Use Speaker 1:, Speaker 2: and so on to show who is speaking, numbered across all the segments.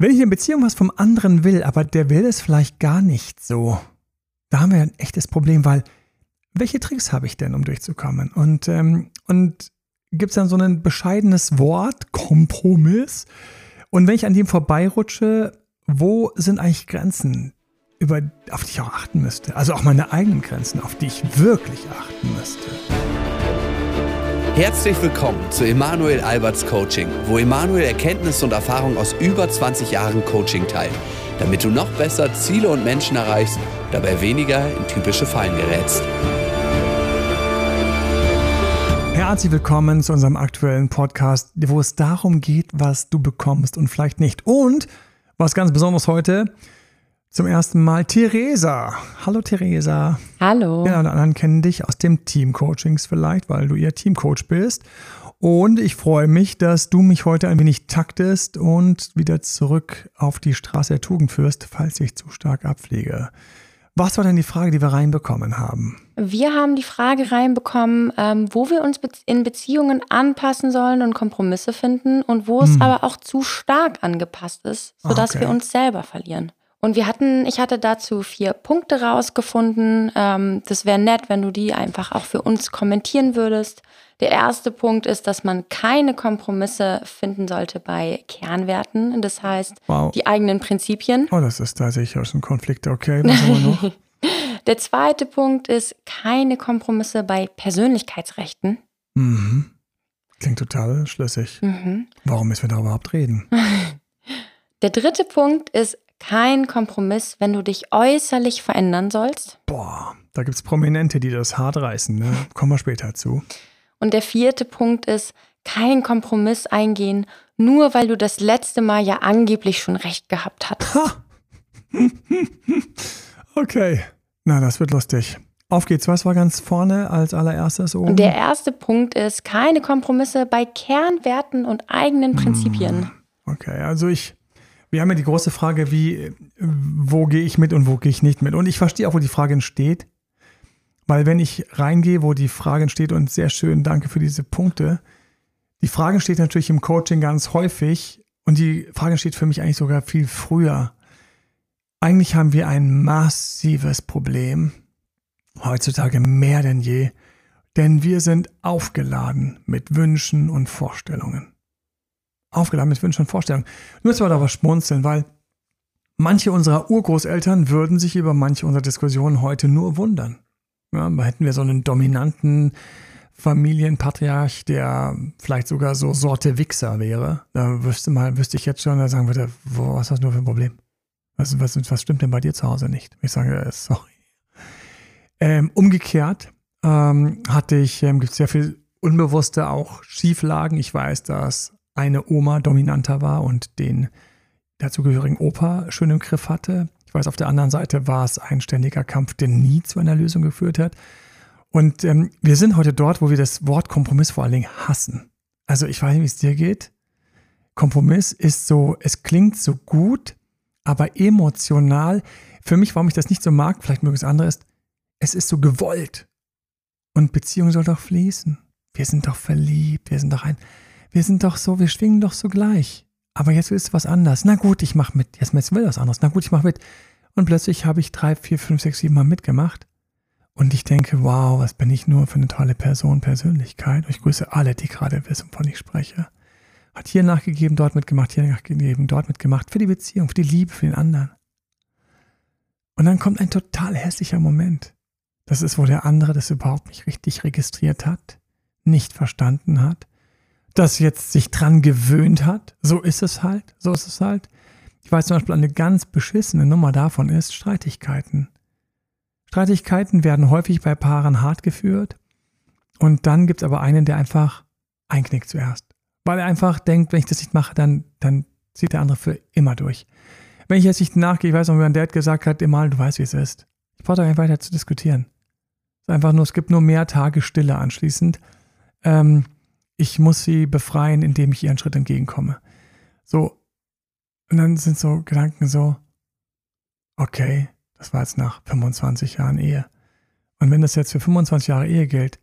Speaker 1: Wenn ich in Beziehung was vom anderen will, aber der will es vielleicht gar nicht so, da haben wir ein echtes Problem, weil welche Tricks habe ich denn, um durchzukommen? Und, ähm, und gibt es dann so ein bescheidenes Wort, Kompromiss? Und wenn ich an dem vorbeirutsche, wo sind eigentlich Grenzen, über, auf die ich auch achten müsste? Also auch meine eigenen Grenzen, auf die ich wirklich achten müsste.
Speaker 2: Herzlich willkommen zu Emanuel Alberts Coaching, wo Emanuel Erkenntnisse und Erfahrung aus über 20 Jahren Coaching teilt, damit du noch besser Ziele und Menschen erreichst, dabei weniger in typische Fallen gerätst.
Speaker 1: Herzlich willkommen zu unserem aktuellen Podcast, wo es darum geht, was du bekommst und vielleicht nicht. Und was ganz Besonderes heute, zum ersten Mal Theresa. Hallo Theresa.
Speaker 3: Hallo.
Speaker 1: Ja, und anderen kennen dich aus dem Teamcoachings vielleicht, weil du ihr Teamcoach bist. Und ich freue mich, dass du mich heute ein wenig taktest und wieder zurück auf die Straße der Tugend führst, falls ich zu stark abfliege. Was war denn die Frage, die wir reinbekommen haben?
Speaker 3: Wir haben die Frage reinbekommen, ähm, wo wir uns in Beziehungen anpassen sollen und Kompromisse finden und wo es hm. aber auch zu stark angepasst ist, sodass okay. wir uns selber verlieren. Und wir hatten, ich hatte dazu vier Punkte rausgefunden. Ähm, das wäre nett, wenn du die einfach auch für uns kommentieren würdest. Der erste Punkt ist, dass man keine Kompromisse finden sollte bei Kernwerten. Das heißt, wow. die eigenen Prinzipien.
Speaker 1: Oh, das ist da sicher ein Konflikt. Okay, was haben wir noch?
Speaker 3: Der zweite Punkt ist keine Kompromisse bei Persönlichkeitsrechten.
Speaker 1: Mhm. Klingt total schlüssig. Mhm. Warum müssen wir da überhaupt reden?
Speaker 3: Der dritte Punkt ist kein Kompromiss, wenn du dich äußerlich verändern sollst.
Speaker 1: Boah, da gibt es Prominente, die das hart reißen. Ne? Kommen wir später zu.
Speaker 3: Und der vierte Punkt ist, kein Kompromiss eingehen, nur weil du das letzte Mal ja angeblich schon recht gehabt hast.
Speaker 1: okay, na, das wird lustig. Auf geht's. Was war ganz vorne als allererstes
Speaker 3: oben? Und der erste Punkt ist, keine Kompromisse bei Kernwerten und eigenen Prinzipien. Hm,
Speaker 1: okay, also ich wir haben ja die große Frage, wie, wo gehe ich mit und wo gehe ich nicht mit. Und ich verstehe auch, wo die Frage entsteht. Weil wenn ich reingehe, wo die Frage entsteht, und sehr schön, danke für diese Punkte, die Frage entsteht natürlich im Coaching ganz häufig und die Frage entsteht für mich eigentlich sogar viel früher. Eigentlich haben wir ein massives Problem, heutzutage mehr denn je, denn wir sind aufgeladen mit Wünschen und Vorstellungen aufgeladen mit Wünschen und Vorstellungen. Nur müssen wir aber schmunzeln, weil manche unserer Urgroßeltern würden sich über manche unserer Diskussionen heute nur wundern. Ja, hätten wir so einen dominanten Familienpatriarch, der vielleicht sogar so Sorte Wichser wäre, da wüsste mal, wüsste ich jetzt schon, da sagen würde, wo, was hast du für ein Problem? Was, was, was stimmt denn bei dir zu Hause nicht? Ich sage, äh, sorry. Ähm, umgekehrt ähm, hatte ich, ähm, gibt es sehr viel unbewusste auch Schieflagen. Ich weiß, dass eine Oma dominanter war und den dazugehörigen Opa schön im Griff hatte. Ich weiß, auf der anderen Seite war es ein ständiger Kampf, der nie zu einer Lösung geführt hat. Und ähm, wir sind heute dort, wo wir das Wort Kompromiss vor allen Dingen hassen. Also ich weiß nicht, wie es dir geht. Kompromiss ist so, es klingt so gut, aber emotional. Für mich, warum ich das nicht so mag, vielleicht es andere ist, es ist so gewollt. Und Beziehung soll doch fließen. Wir sind doch verliebt, wir sind doch ein wir sind doch so, wir schwingen doch so gleich. Aber jetzt ist was anders. Na gut, ich mache mit. Jetzt, jetzt will was anderes. Na gut, ich mache mit. Und plötzlich habe ich drei, vier, fünf, sechs, sieben Mal mitgemacht. Und ich denke, wow, was bin ich nur für eine tolle Person, Persönlichkeit. Und ich grüße alle, die gerade wissen, wovon ich spreche. Hat hier nachgegeben, dort mitgemacht, hier nachgegeben, dort mitgemacht. Für die Beziehung, für die Liebe, für den anderen. Und dann kommt ein total hässlicher Moment. Das ist, wo der andere das überhaupt nicht richtig registriert hat, nicht verstanden hat das jetzt sich dran gewöhnt hat. So ist es halt, so ist es halt. Ich weiß zum Beispiel, eine ganz beschissene Nummer davon ist Streitigkeiten. Streitigkeiten werden häufig bei Paaren hart geführt. Und dann gibt es aber einen, der einfach einknickt zuerst. Weil er einfach denkt, wenn ich das nicht mache, dann, dann zieht der andere für immer durch. Wenn ich jetzt nicht nachgehe, ich weiß noch, wie mein Dad gesagt hat, immer, du weißt, wie es ist. Ich brauche da einfach weiter zu diskutieren. Es ist einfach nur, es gibt nur mehr Tage Stille anschließend. Ähm, ich muss sie befreien, indem ich ihren Schritt entgegenkomme. So, und dann sind so Gedanken so, okay, das war jetzt nach 25 Jahren Ehe. Und wenn das jetzt für 25 Jahre Ehe gilt,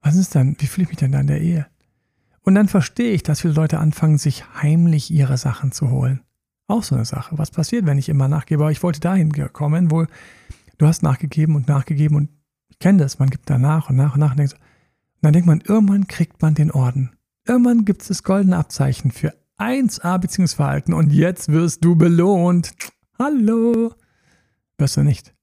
Speaker 1: was ist dann, wie fühle ich mich denn da in der Ehe? Und dann verstehe ich, dass viele Leute anfangen, sich heimlich ihre Sachen zu holen. Auch so eine Sache. Was passiert, wenn ich immer nachgebe? Ich wollte dahin kommen, wo du hast nachgegeben und nachgegeben und ich kenne das, man gibt da nach und nach und nach und, denkt, und dann denkt man, irgendwann kriegt man den Orden. Irgendwann gibt es das goldene Abzeichen für 1a Beziehungsverhalten und jetzt wirst du belohnt. Hallo. Wirst du nicht.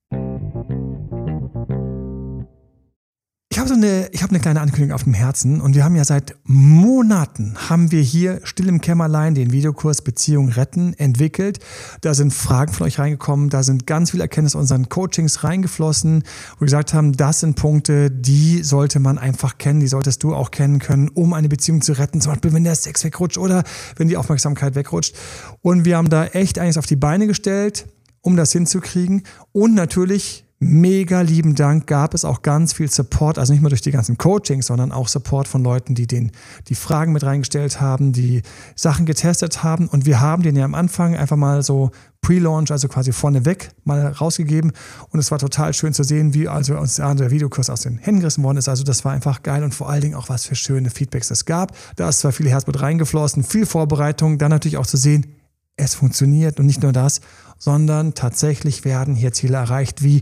Speaker 1: Ich habe so eine, ich habe eine kleine Ankündigung auf dem Herzen und wir haben ja seit Monaten haben wir hier still im Kämmerlein den Videokurs Beziehung retten entwickelt. Da sind Fragen von euch reingekommen, da sind ganz viele Erkenntnisse unseren Coachings reingeflossen, wo wir gesagt haben, das sind Punkte, die sollte man einfach kennen, die solltest du auch kennen können, um eine Beziehung zu retten. Zum Beispiel, wenn der Sex wegrutscht oder wenn die Aufmerksamkeit wegrutscht. Und wir haben da echt einiges auf die Beine gestellt, um das hinzukriegen. Und natürlich mega lieben Dank gab es auch ganz viel Support, also nicht nur durch die ganzen Coachings, sondern auch Support von Leuten, die den, die Fragen mit reingestellt haben, die Sachen getestet haben. Und wir haben den ja am Anfang einfach mal so Pre-Launch, also quasi vorneweg mal rausgegeben. Und es war total schön zu sehen, wie also uns der Videokurs aus den Händen gerissen worden ist. Also das war einfach geil und vor allen Dingen auch was für schöne Feedbacks es gab. Da ist zwar viel Herzblut reingeflossen, viel Vorbereitung, dann natürlich auch zu sehen, es funktioniert und nicht nur das, sondern tatsächlich werden hier Ziele erreicht, wie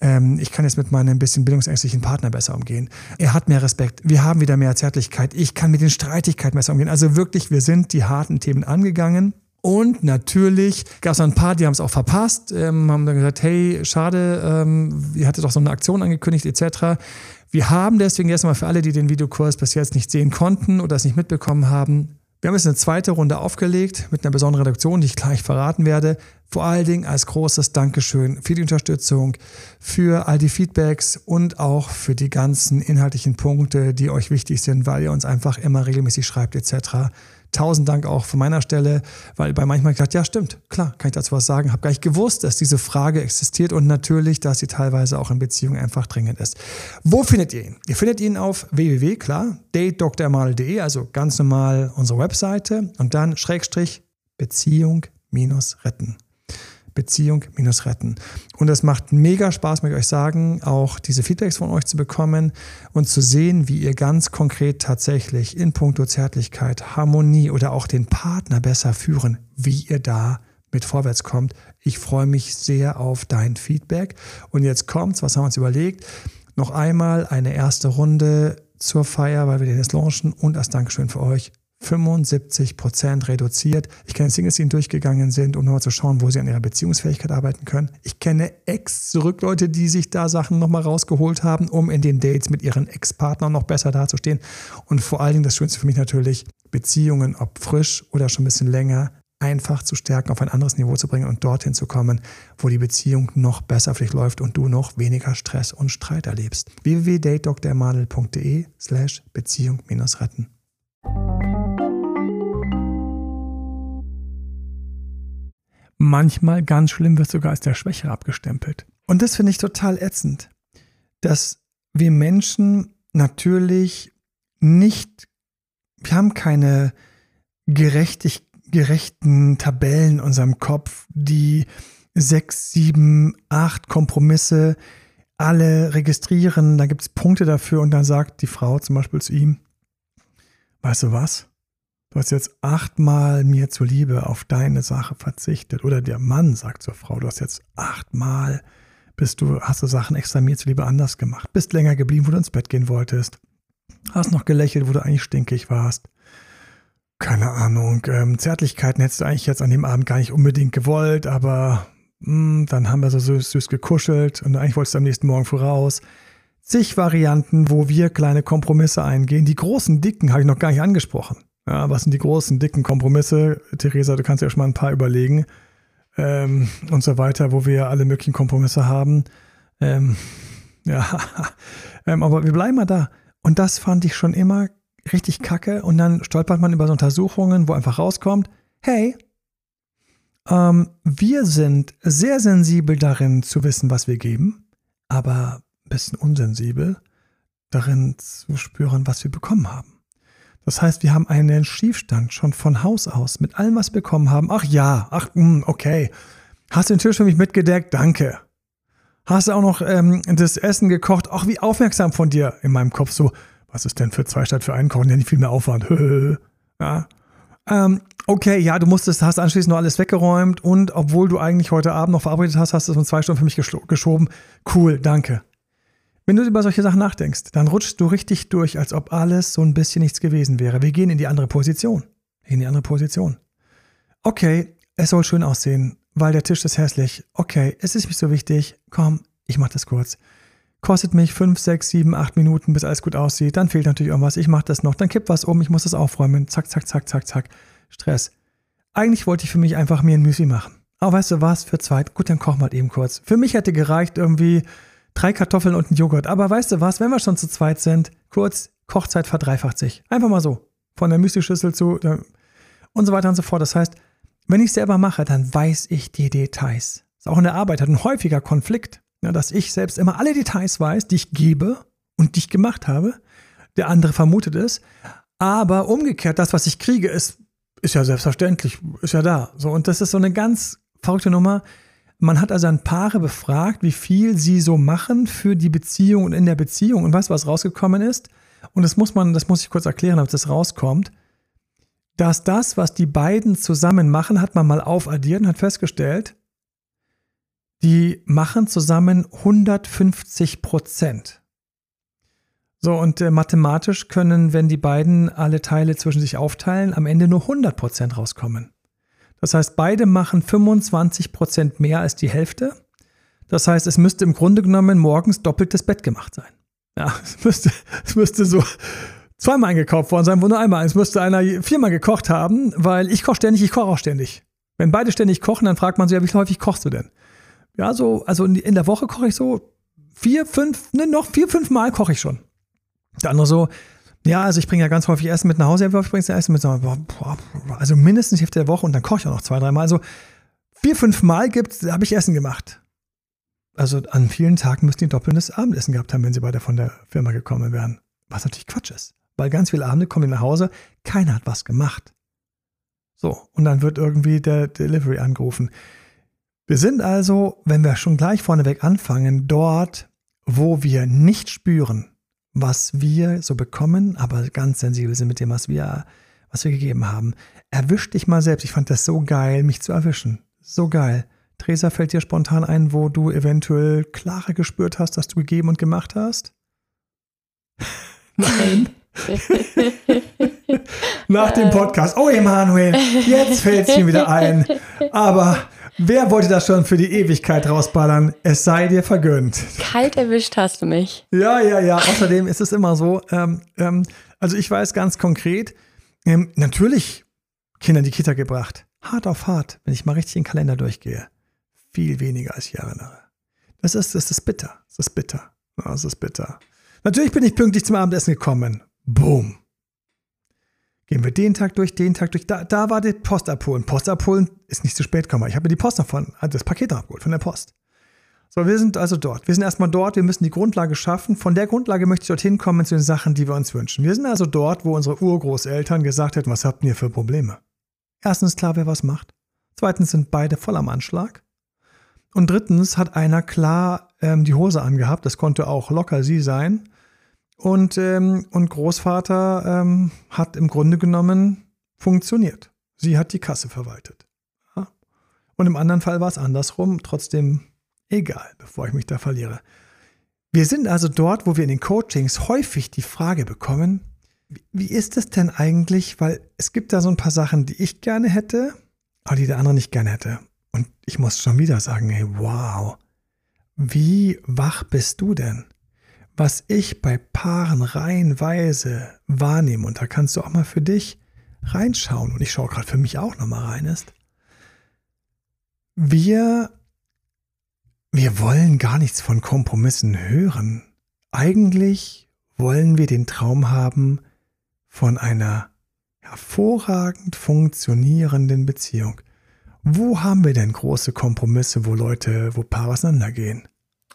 Speaker 1: ähm, ich kann jetzt mit meinem ein bisschen bildungsängstlichen Partner besser umgehen. Er hat mehr Respekt, wir haben wieder mehr Zärtlichkeit, ich kann mit den Streitigkeiten besser umgehen. Also wirklich, wir sind die harten Themen angegangen. Und natürlich gab es ein paar, die haben es auch verpasst, ähm, haben dann gesagt, hey, schade, ähm, ihr hattet doch so eine Aktion angekündigt etc. Wir haben deswegen erstmal für alle, die den Videokurs bis jetzt nicht sehen konnten oder es nicht mitbekommen haben, wir haben jetzt eine zweite Runde aufgelegt mit einer besonderen Reduktion, die ich gleich verraten werde. Vor allen Dingen als großes Dankeschön für die Unterstützung, für all die Feedbacks und auch für die ganzen inhaltlichen Punkte, die euch wichtig sind, weil ihr uns einfach immer regelmäßig schreibt etc. Tausend Dank auch von meiner Stelle, weil bei manchmal gedacht, ja stimmt, klar, kann ich dazu was sagen, habe gar nicht gewusst, dass diese Frage existiert und natürlich, dass sie teilweise auch in Beziehungen einfach dringend ist. Wo findet ihr ihn? Ihr findet ihn auf www, klar, datedrmal.de, also ganz normal unsere Webseite und dann Schrägstrich Beziehung minus retten. Beziehung minus retten. Und es macht mega Spaß, möchte ich euch sagen, auch diese Feedbacks von euch zu bekommen und zu sehen, wie ihr ganz konkret tatsächlich in puncto Zärtlichkeit, Harmonie oder auch den Partner besser führen, wie ihr da mit vorwärts kommt. Ich freue mich sehr auf dein Feedback. Und jetzt kommt's, was haben wir uns überlegt? Noch einmal eine erste Runde zur Feier, weil wir den jetzt launchen und als Dankeschön für euch 75 Prozent reduziert. Ich kenne Singles, die ihn durchgegangen sind, um nochmal zu schauen, wo sie an ihrer Beziehungsfähigkeit arbeiten können. Ich kenne Ex zurück Leute, die sich da Sachen nochmal rausgeholt haben, um in den Dates mit ihren Ex-Partnern noch besser dazustehen. Und vor allen Dingen das Schönste für mich natürlich, Beziehungen, ob frisch oder schon ein bisschen länger, einfach zu stärken, auf ein anderes Niveau zu bringen und dorthin zu kommen, wo die Beziehung noch besser für dich läuft und du noch weniger Stress und Streit erlebst. www.datedoktormadel.de slash Beziehung-retten. Manchmal ganz schlimm wird sogar als der Schwächere abgestempelt. Und das finde ich total ätzend, dass wir Menschen natürlich nicht, wir haben keine gerechtig, gerechten Tabellen in unserem Kopf, die sechs, sieben, acht Kompromisse alle registrieren. Da gibt es Punkte dafür und dann sagt die Frau zum Beispiel zu ihm, weißt du was? Du hast jetzt achtmal mir zuliebe auf deine Sache verzichtet. Oder der Mann sagt zur Frau, du hast jetzt achtmal, bist du, hast du Sachen extra mir zuliebe anders gemacht. Bist länger geblieben, wo du ins Bett gehen wolltest. Hast noch gelächelt, wo du eigentlich stinkig warst. Keine Ahnung. Ähm, Zärtlichkeiten hättest du eigentlich jetzt an dem Abend gar nicht unbedingt gewollt, aber mh, hm, dann haben wir so süß, süß gekuschelt und eigentlich wolltest du am nächsten Morgen voraus zig Varianten, wo wir kleine Kompromisse eingehen. Die großen, dicken habe ich noch gar nicht angesprochen. Ja, was sind die großen, dicken Kompromisse? Theresa, du kannst ja schon mal ein paar überlegen ähm, und so weiter, wo wir alle möglichen Kompromisse haben. Ähm, ja, ähm, aber wir bleiben mal da. Und das fand ich schon immer richtig kacke. Und dann stolpert man über so Untersuchungen, wo einfach rauskommt, hey, ähm, wir sind sehr sensibel darin zu wissen, was wir geben, aber bisschen unsensibel darin zu spüren, was wir bekommen haben. Das heißt, wir haben einen Schiefstand schon von Haus aus mit allem, was wir bekommen haben. Ach ja, ach, hm, okay. Hast du den Tisch für mich mitgedeckt? Danke. Hast du auch noch ähm, das Essen gekocht? Ach, wie aufmerksam von dir in meinem Kopf. So, was ist denn für zwei statt für einen Kochen? Ja, nicht viel mehr Aufwand. ja. Ähm, okay, ja, du musstest, hast anschließend noch alles weggeräumt und obwohl du eigentlich heute Abend noch verabredet hast, hast du es um zwei Stunden für mich geschoben. Cool, danke. Wenn du über solche Sachen nachdenkst, dann rutschst du richtig durch, als ob alles so ein bisschen nichts gewesen wäre. Wir gehen in die andere Position. In die andere Position. Okay, es soll schön aussehen, weil der Tisch ist hässlich. Okay, es ist nicht so wichtig. Komm, ich mach das kurz. Kostet mich 5, 6, 7, 8 Minuten, bis alles gut aussieht. Dann fehlt natürlich irgendwas. Ich mach das noch. Dann kippt was um. Ich muss das aufräumen. Zack, zack, zack, zack, zack. Stress. Eigentlich wollte ich für mich einfach mir ein Müsli machen. Aber weißt du was? Für zweit. Gut, dann kochen wir halt eben kurz. Für mich hätte gereicht irgendwie drei Kartoffeln und ein Joghurt. Aber weißt du was? Wenn wir schon zu zweit sind, kurz, Kochzeit verdreifacht sich. Einfach mal so. Von der Müsli-Schüssel zu und so weiter und so fort. Das heißt, wenn ich selber mache, dann weiß ich die Details. Das ist auch in der Arbeit ein häufiger Konflikt. Ja, dass ich selbst immer alle Details weiß, die ich gebe und die ich gemacht habe. Der andere vermutet es. Aber umgekehrt, das, was ich kriege, ist, ist ja selbstverständlich, ist ja da. So, und das ist so eine ganz verrückte Nummer. Man hat also ein Paare befragt, wie viel sie so machen für die Beziehung und in der Beziehung. Und weißt du, was rausgekommen ist? Und das muss man, das muss ich kurz erklären, damit das rauskommt. Dass das, was die beiden zusammen machen, hat man mal aufaddiert und hat festgestellt, die machen zusammen 150 Prozent. So, und äh, mathematisch können, wenn die beiden alle Teile zwischen sich aufteilen, am Ende nur 100 Prozent rauskommen. Das heißt, beide machen 25 Prozent mehr als die Hälfte. Das heißt, es müsste im Grunde genommen morgens doppeltes Bett gemacht sein. Ja, es müsste, es müsste so zweimal eingekauft worden sein, wo nur einmal. Es müsste einer viermal gekocht haben, weil ich koche ständig, ich koche auch ständig. Wenn beide ständig kochen, dann fragt man sich, ja, wie häufig kochst du denn? Ja, so, also in der Woche koche ich so vier, fünf, ne, noch vier, fünf Mal koche ich schon. Der andere so, ja, also ich bringe ja ganz häufig Essen mit nach Hause, bringst du Essen mit? Also mindestens die Hälfte der Woche und dann koche ich auch noch zwei, dreimal. Also vier, fünf Mal habe ich Essen gemacht. Also an vielen Tagen müssten die doppeltes Abendessen gehabt haben, wenn sie beide von der Firma gekommen wären. Was natürlich Quatsch ist. Weil ganz viele Abende kommen die nach Hause, keiner hat was gemacht. So, und dann wird irgendwie der Delivery angerufen. Wir sind also, wenn wir schon gleich vorneweg anfangen, dort, wo wir nicht spüren, was wir so bekommen, aber ganz sensibel sind mit dem, was wir, was wir gegeben haben. Erwisch dich mal selbst. Ich fand das so geil, mich zu erwischen. So geil. Theresa, fällt dir spontan ein, wo du eventuell klarer gespürt hast, dass du gegeben und gemacht hast? Nein. Nach dem Podcast. Oh, Emanuel, jetzt fällt es mir wieder ein. Aber wer wollte das schon für die Ewigkeit rausballern? Es sei dir vergönnt.
Speaker 3: Kalt erwischt hast du mich.
Speaker 1: Ja, ja, ja. Außerdem ist es immer so. Ähm, ähm, also ich weiß ganz konkret, ähm, natürlich Kinder in die Kita gebracht. Hart auf hart, wenn ich mal richtig den Kalender durchgehe. Viel weniger als ich erinnere. Das ist, das ist bitter. Das ist bitter. Das ist bitter. Natürlich bin ich pünktlich zum Abendessen gekommen. Boom. Gehen wir den Tag durch, den Tag durch. Da, da war die Post abholen. Post abholen ist nicht zu spät gekommen. Ich habe mir die Post davon, also das Paket abgeholt von der Post. So, wir sind also dort. Wir sind erstmal dort, wir müssen die Grundlage schaffen. Von der Grundlage möchte ich dorthin kommen zu den Sachen, die wir uns wünschen. Wir sind also dort, wo unsere Urgroßeltern gesagt hätten, was habt ihr für Probleme? Erstens klar, wer was macht. Zweitens sind beide voll am Anschlag. Und drittens hat einer klar ähm, die Hose angehabt. Das konnte auch locker sie sein. Und, ähm, und Großvater ähm, hat im Grunde genommen funktioniert. Sie hat die Kasse verwaltet. Ja? Und im anderen Fall war es andersrum. Trotzdem egal, bevor ich mich da verliere. Wir sind also dort, wo wir in den Coachings häufig die Frage bekommen, wie ist es denn eigentlich, weil es gibt da so ein paar Sachen, die ich gerne hätte, aber die der andere nicht gerne hätte. Und ich muss schon wieder sagen, hey, wow, wie wach bist du denn? Was ich bei Paaren reihenweise wahrnehme, und da kannst du auch mal für dich reinschauen, und ich schaue gerade für mich auch nochmal rein, ist, wir, wir wollen gar nichts von Kompromissen hören. Eigentlich wollen wir den Traum haben von einer hervorragend funktionierenden Beziehung. Wo haben wir denn große Kompromisse, wo Leute, wo Paare auseinandergehen?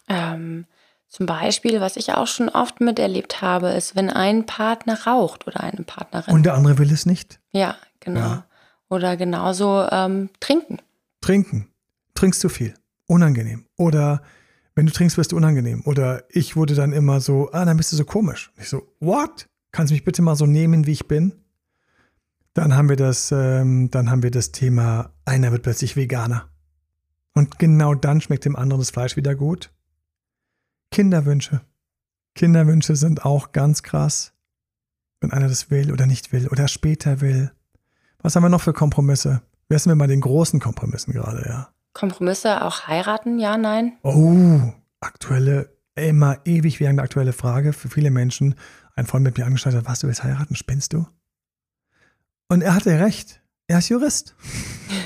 Speaker 3: Ähm, zum Beispiel, was ich auch schon oft miterlebt habe, ist, wenn ein Partner raucht oder eine Partnerin.
Speaker 1: Und der andere will es nicht?
Speaker 3: Ja, genau. Ja. Oder genauso ähm, trinken.
Speaker 1: Trinken. Trinkst zu viel. Unangenehm. Oder wenn du trinkst, wirst du unangenehm. Oder ich wurde dann immer so, ah, dann bist du so komisch. Ich so, what? Kannst du mich bitte mal so nehmen, wie ich bin? Dann haben wir das, ähm, dann haben wir das Thema, einer wird plötzlich Veganer. Und genau dann schmeckt dem anderen das Fleisch wieder gut. Kinderwünsche. Kinderwünsche sind auch ganz krass. Wenn einer das will oder nicht will oder später will. Was haben wir noch für Kompromisse? Wer sind wir mal den großen Kompromissen gerade, ja?
Speaker 3: Kompromisse auch heiraten, ja, nein?
Speaker 1: Oh, aktuelle, immer ewig währende aktuelle Frage für viele Menschen. Ein Freund mit mir angeschaut hat, was, du willst heiraten? Spinnst du? Und er hatte recht. Er ist Jurist.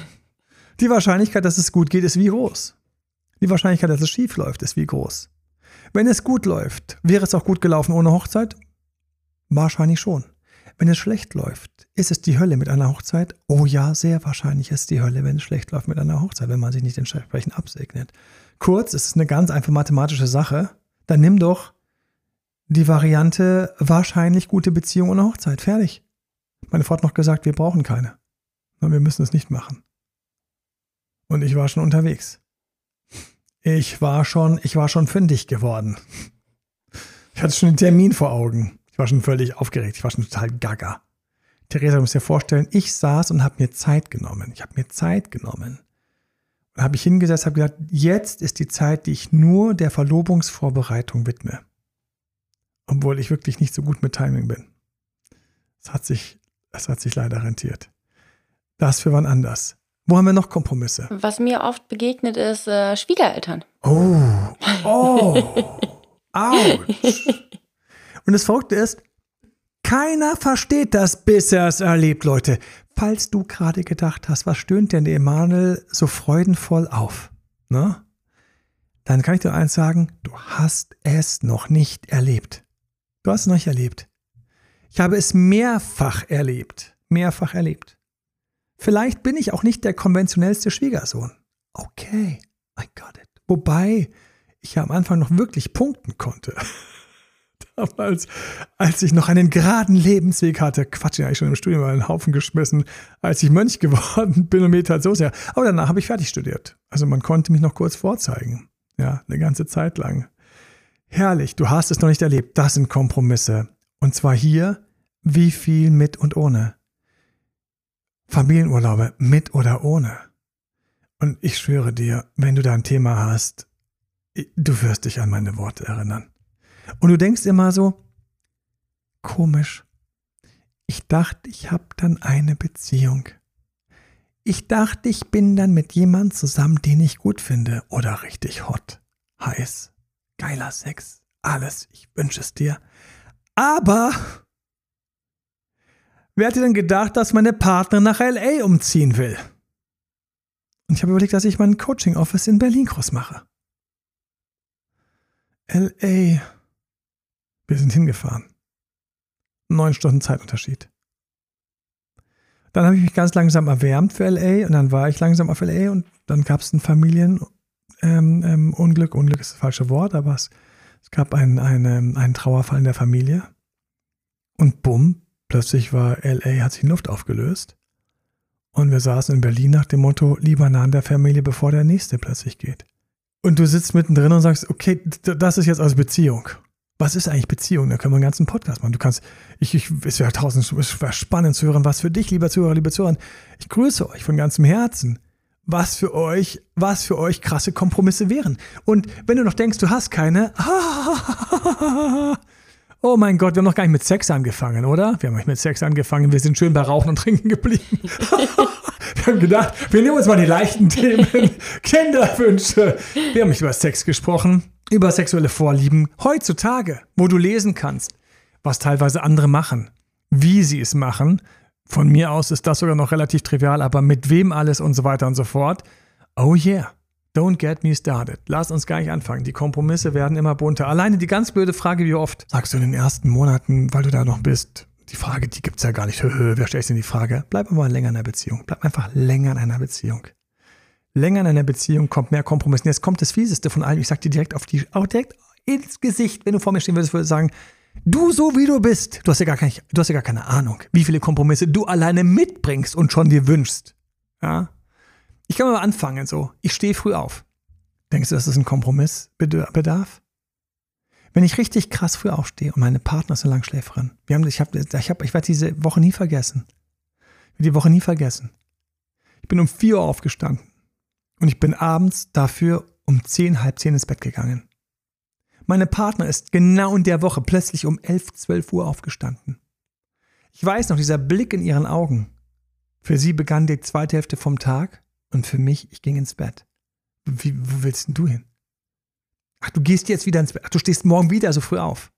Speaker 1: Die Wahrscheinlichkeit, dass es gut geht, ist wie groß. Die Wahrscheinlichkeit, dass es schief läuft, ist wie groß. Wenn es gut läuft, wäre es auch gut gelaufen ohne Hochzeit? Wahrscheinlich schon. Wenn es schlecht läuft, ist es die Hölle mit einer Hochzeit? Oh ja, sehr wahrscheinlich ist die Hölle, wenn es schlecht läuft mit einer Hochzeit, wenn man sich nicht entsprechend absegnet. Kurz, es ist eine ganz einfache mathematische Sache. Dann nimm doch die Variante wahrscheinlich gute Beziehung ohne Hochzeit. Fertig. Meine Frau hat noch gesagt, wir brauchen keine. Wir müssen es nicht machen. Und ich war schon unterwegs. Ich war schon, ich war schon fündig geworden. Ich hatte schon einen Termin vor Augen. Ich war schon völlig aufgeregt. Ich war schon total gaga. Theresa, du musst dir vorstellen, ich saß und habe mir Zeit genommen. Ich habe mir Zeit genommen. Und habe ich hingesetzt, habe gesagt, jetzt ist die Zeit, die ich nur der Verlobungsvorbereitung widme. Obwohl ich wirklich nicht so gut mit Timing bin. Es hat sich, es hat sich leider rentiert. Das für wann anders. Wo haben wir noch Kompromisse?
Speaker 3: Was mir oft begegnet ist äh, Schwiegereltern.
Speaker 1: Oh, oh, ouch. Und das Verrückte ist, keiner versteht das, bis er es erlebt, Leute. Falls du gerade gedacht hast, was stöhnt denn der Emanuel so freudenvoll auf? Ne? Dann kann ich dir eins sagen, du hast es noch nicht erlebt. Du hast es noch nicht erlebt. Ich habe es mehrfach erlebt. Mehrfach erlebt. Vielleicht bin ich auch nicht der konventionellste Schwiegersohn. Okay, I got it. Wobei ich ja am Anfang noch wirklich punkten konnte. Damals, als ich noch einen geraden Lebensweg hatte, Quatsch, ja, ich schon im Studium mal einen Haufen geschmissen, als ich Mönch geworden bin und mir tat so sehr. Aber danach habe ich fertig studiert. Also man konnte mich noch kurz vorzeigen. Ja, eine ganze Zeit lang. Herrlich, du hast es noch nicht erlebt. Das sind Kompromisse. Und zwar hier, wie viel mit und ohne. Familienurlaube mit oder ohne. Und ich schwöre dir, wenn du da ein Thema hast, du wirst dich an meine Worte erinnern. Und du denkst immer so, komisch. Ich dachte, ich habe dann eine Beziehung. Ich dachte, ich bin dann mit jemand zusammen, den ich gut finde oder richtig hot, heiß, geiler Sex, alles. Ich wünsche es dir. Aber Wer hätte denn gedacht, dass meine Partnerin nach LA umziehen will? Und ich habe überlegt, dass ich meinen Coaching-Office in Berlin groß mache. LA. Wir sind hingefahren. Neun Stunden Zeitunterschied. Dann habe ich mich ganz langsam erwärmt für LA und dann war ich langsam auf LA und dann gab es ein Familienunglück. Ähm, ähm, Unglück ist das falsche Wort, aber es, es gab einen, einen, einen Trauerfall in der Familie. Und bumm, Plötzlich war LA, hat sich in Luft aufgelöst. Und wir saßen in Berlin nach dem Motto, lieber nah an der Familie, bevor der nächste plötzlich geht. Und du sitzt mittendrin und sagst, okay, das ist jetzt also Beziehung. Was ist eigentlich Beziehung? Da können wir einen ganzen Podcast machen. Du kannst, ich, ich es wäre tausend, es wäre spannend zu hören, was für dich, lieber Zuhörer, liebe Zuhörer. Ich grüße euch von ganzem Herzen. Was für euch, was für euch krasse Kompromisse wären. Und wenn du noch denkst, du hast keine, Oh mein Gott, wir haben noch gar nicht mit Sex angefangen, oder? Wir haben nicht mit Sex angefangen, wir sind schön bei Rauchen und Trinken geblieben. wir haben gedacht, wir nehmen uns mal die leichten Themen. Kinderwünsche. Wir haben nicht über Sex gesprochen, über sexuelle Vorlieben. Heutzutage, wo du lesen kannst, was teilweise andere machen, wie sie es machen. Von mir aus ist das sogar noch relativ trivial, aber mit wem alles und so weiter und so fort. Oh yeah. Don't get me started. Lass uns gar nicht anfangen. Die Kompromisse werden immer bunter. Alleine die ganz blöde Frage, wie oft sagst du in den ersten Monaten, weil du da noch bist, die Frage, die gibt es ja gar nicht. Wer stellt denn die Frage? Bleib aber länger in einer Beziehung. Bleib einfach länger in einer Beziehung. Länger in einer Beziehung kommt mehr Kompromiss. Und jetzt kommt das Fieseste von allem. Ich sag dir direkt auf die, auch direkt ins Gesicht, wenn du vor mir stehen würdest, würde ich sagen, du so wie du bist, du hast ja gar keine, du hast ja gar keine Ahnung, wie viele Kompromisse du alleine mitbringst und schon dir wünschst. Ja? Ich kann mal anfangen so. Ich stehe früh auf. Denkst du, dass das ein Kompromiss bedarf? Wenn ich richtig krass früh aufstehe und meine Partner ist eine Langschläferin. Wir haben, ich, hab, ich, hab, ich werde diese Woche nie vergessen. Die Woche nie vergessen. Ich bin um 4 Uhr aufgestanden und ich bin abends dafür um 10, halb 10 ins Bett gegangen. Meine Partner ist genau in der Woche plötzlich um 11, 12 Uhr aufgestanden. Ich weiß noch, dieser Blick in ihren Augen. Für sie begann die zweite Hälfte vom Tag und für mich, ich ging ins Bett. Wie, wo willst denn du hin? Ach, du gehst jetzt wieder ins Bett. Ach, du stehst morgen wieder so früh auf.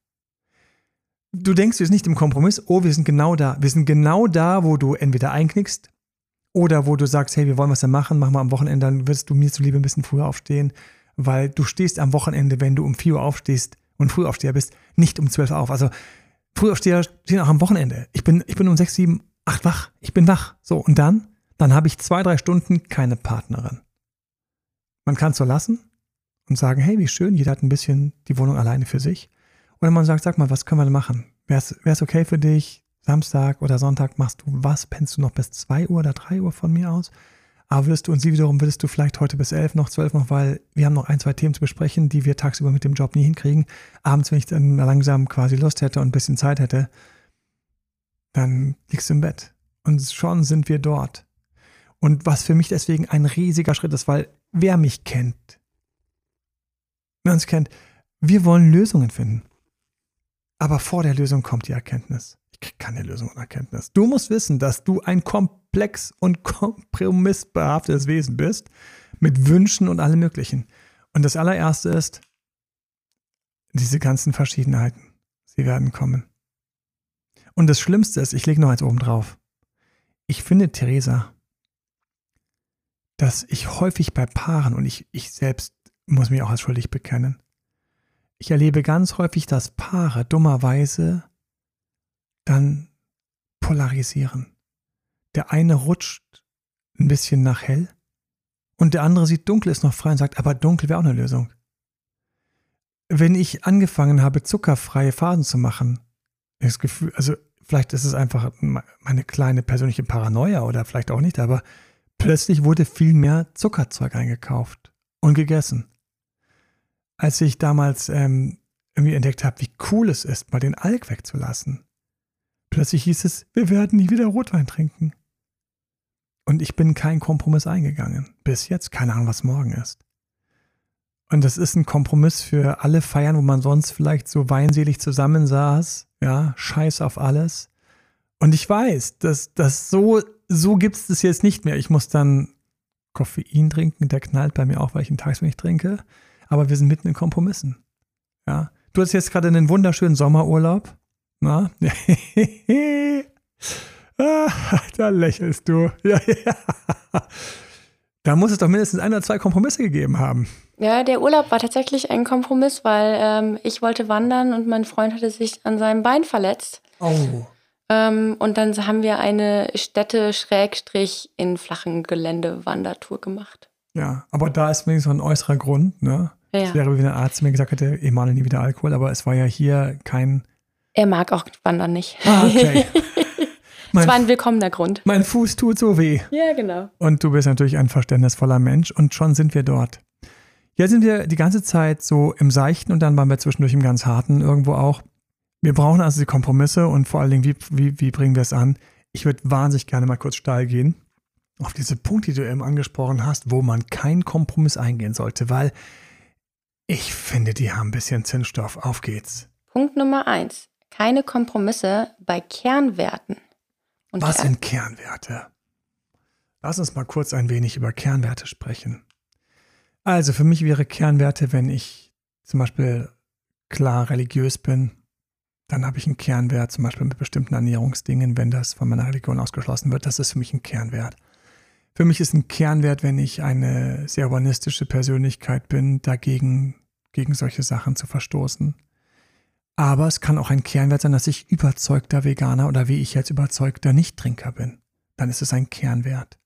Speaker 1: Du denkst, wir sind nicht im Kompromiss. Oh, wir sind genau da. Wir sind genau da, wo du entweder einknickst oder wo du sagst, hey, wir wollen was da machen, mach mal am Wochenende, dann wirst du mir zuliebe ein bisschen früher aufstehen, weil du stehst am Wochenende, wenn du um 4 Uhr aufstehst und Frühaufsteher bist, nicht um 12 Uhr auf. Also Frühaufsteher stehen auch am Wochenende. Ich bin, ich bin um 6, 7, 8 wach. Ich bin wach. So, und dann? Dann habe ich zwei, drei Stunden keine Partnerin. Man kann es so lassen und sagen, hey, wie schön, jeder hat ein bisschen die Wohnung alleine für sich. Oder man sagt, sag mal, was können wir denn machen? Wäre es okay für dich? Samstag oder Sonntag machst du was? Pennst du noch bis 2 Uhr oder 3 Uhr von mir aus? Aber würdest du und sie wiederum, würdest du vielleicht heute bis 11 noch, 12 noch, weil wir haben noch ein, zwei Themen zu besprechen, die wir tagsüber mit dem Job nie hinkriegen. Abends, wenn ich dann langsam quasi Lust hätte und ein bisschen Zeit hätte, dann liegst du im Bett. Und schon sind wir dort. Und was für mich deswegen ein riesiger Schritt ist, weil wer mich kennt, wer uns kennt, wir wollen Lösungen finden. Aber vor der Lösung kommt die Erkenntnis. Ich kriege keine Lösung und Erkenntnis. Du musst wissen, dass du ein komplex und kompromissbehaftetes Wesen bist, mit Wünschen und allem Möglichen. Und das allererste ist, diese ganzen Verschiedenheiten, sie werden kommen. Und das Schlimmste ist, ich lege noch eins oben drauf. Ich finde, Theresa, dass ich häufig bei Paaren, und ich, ich selbst muss mich auch als schuldig bekennen, ich erlebe ganz häufig, dass Paare dummerweise dann polarisieren. Der eine rutscht ein bisschen nach hell und der andere sieht dunkel, ist noch frei und sagt, aber dunkel wäre auch eine Lösung. Wenn ich angefangen habe, zuckerfreie Phasen zu machen, das Gefühl, also vielleicht ist es einfach meine kleine persönliche Paranoia oder vielleicht auch nicht, aber plötzlich wurde viel mehr Zuckerzeug eingekauft und gegessen als ich damals ähm, irgendwie entdeckt habe, wie cool es ist, mal den Alk wegzulassen. Plötzlich hieß es, wir werden nie wieder Rotwein trinken. Und ich bin keinen Kompromiss eingegangen. Bis jetzt, keine Ahnung, was morgen ist. Und das ist ein Kompromiss für alle Feiern, wo man sonst vielleicht so weinselig zusammensaß. Ja, scheiß auf alles. Und ich weiß, dass das so, so gibt es das jetzt nicht mehr. Ich muss dann Koffein trinken, der knallt bei mir auch, weil ich ihn tagsüber nicht trinke aber wir sind mitten in Kompromissen. Ja. Du hast jetzt gerade einen wunderschönen Sommerurlaub. Na? ah, da lächelst du. Ja, ja. Da muss es doch mindestens ein oder zwei Kompromisse gegeben haben.
Speaker 3: Ja, der Urlaub war tatsächlich ein Kompromiss, weil ähm, ich wollte wandern und mein Freund hatte sich an seinem Bein verletzt.
Speaker 1: Oh.
Speaker 3: Ähm, und dann haben wir eine Städte-Schrägstrich in flachen Gelände-Wandertour gemacht.
Speaker 1: Ja, aber da ist wenigstens ein äußerer Grund, ne? Ja. Das wäre, wie ein Arzt mir gesagt hätte, Emanuel nie wieder Alkohol, aber es war ja hier kein.
Speaker 3: Er mag auch Wandern nicht.
Speaker 1: Ah, okay.
Speaker 3: das war ein willkommener Grund.
Speaker 1: Mein Fuß tut so weh.
Speaker 3: Ja, genau.
Speaker 1: Und du bist natürlich ein verständnisvoller Mensch und schon sind wir dort. Jetzt sind wir die ganze Zeit so im Seichten und dann waren wir zwischendurch im ganz Harten irgendwo auch. Wir brauchen also die Kompromisse und vor allen Dingen, wie, wie, wie bringen wir es an? Ich würde wahnsinnig gerne mal kurz steil gehen auf diese Punkte, die du eben angesprochen hast, wo man keinen Kompromiss eingehen sollte, weil ich finde, die haben ein bisschen Zinnstoff. Auf geht's.
Speaker 3: Punkt Nummer eins. Keine Kompromisse bei Kernwerten.
Speaker 1: Und Was sind Kernwerte? Lass uns mal kurz ein wenig über Kernwerte sprechen. Also für mich wäre Kernwerte, wenn ich zum Beispiel klar religiös bin, dann habe ich einen Kernwert, zum Beispiel mit bestimmten Ernährungsdingen, wenn das von meiner Religion ausgeschlossen wird. Das ist für mich ein Kernwert. Für mich ist ein Kernwert, wenn ich eine sehr humanistische Persönlichkeit bin, dagegen gegen solche Sachen zu verstoßen. Aber es kann auch ein Kernwert sein, dass ich überzeugter Veganer oder wie ich jetzt überzeugter Nichttrinker bin. Dann ist es ein Kernwert.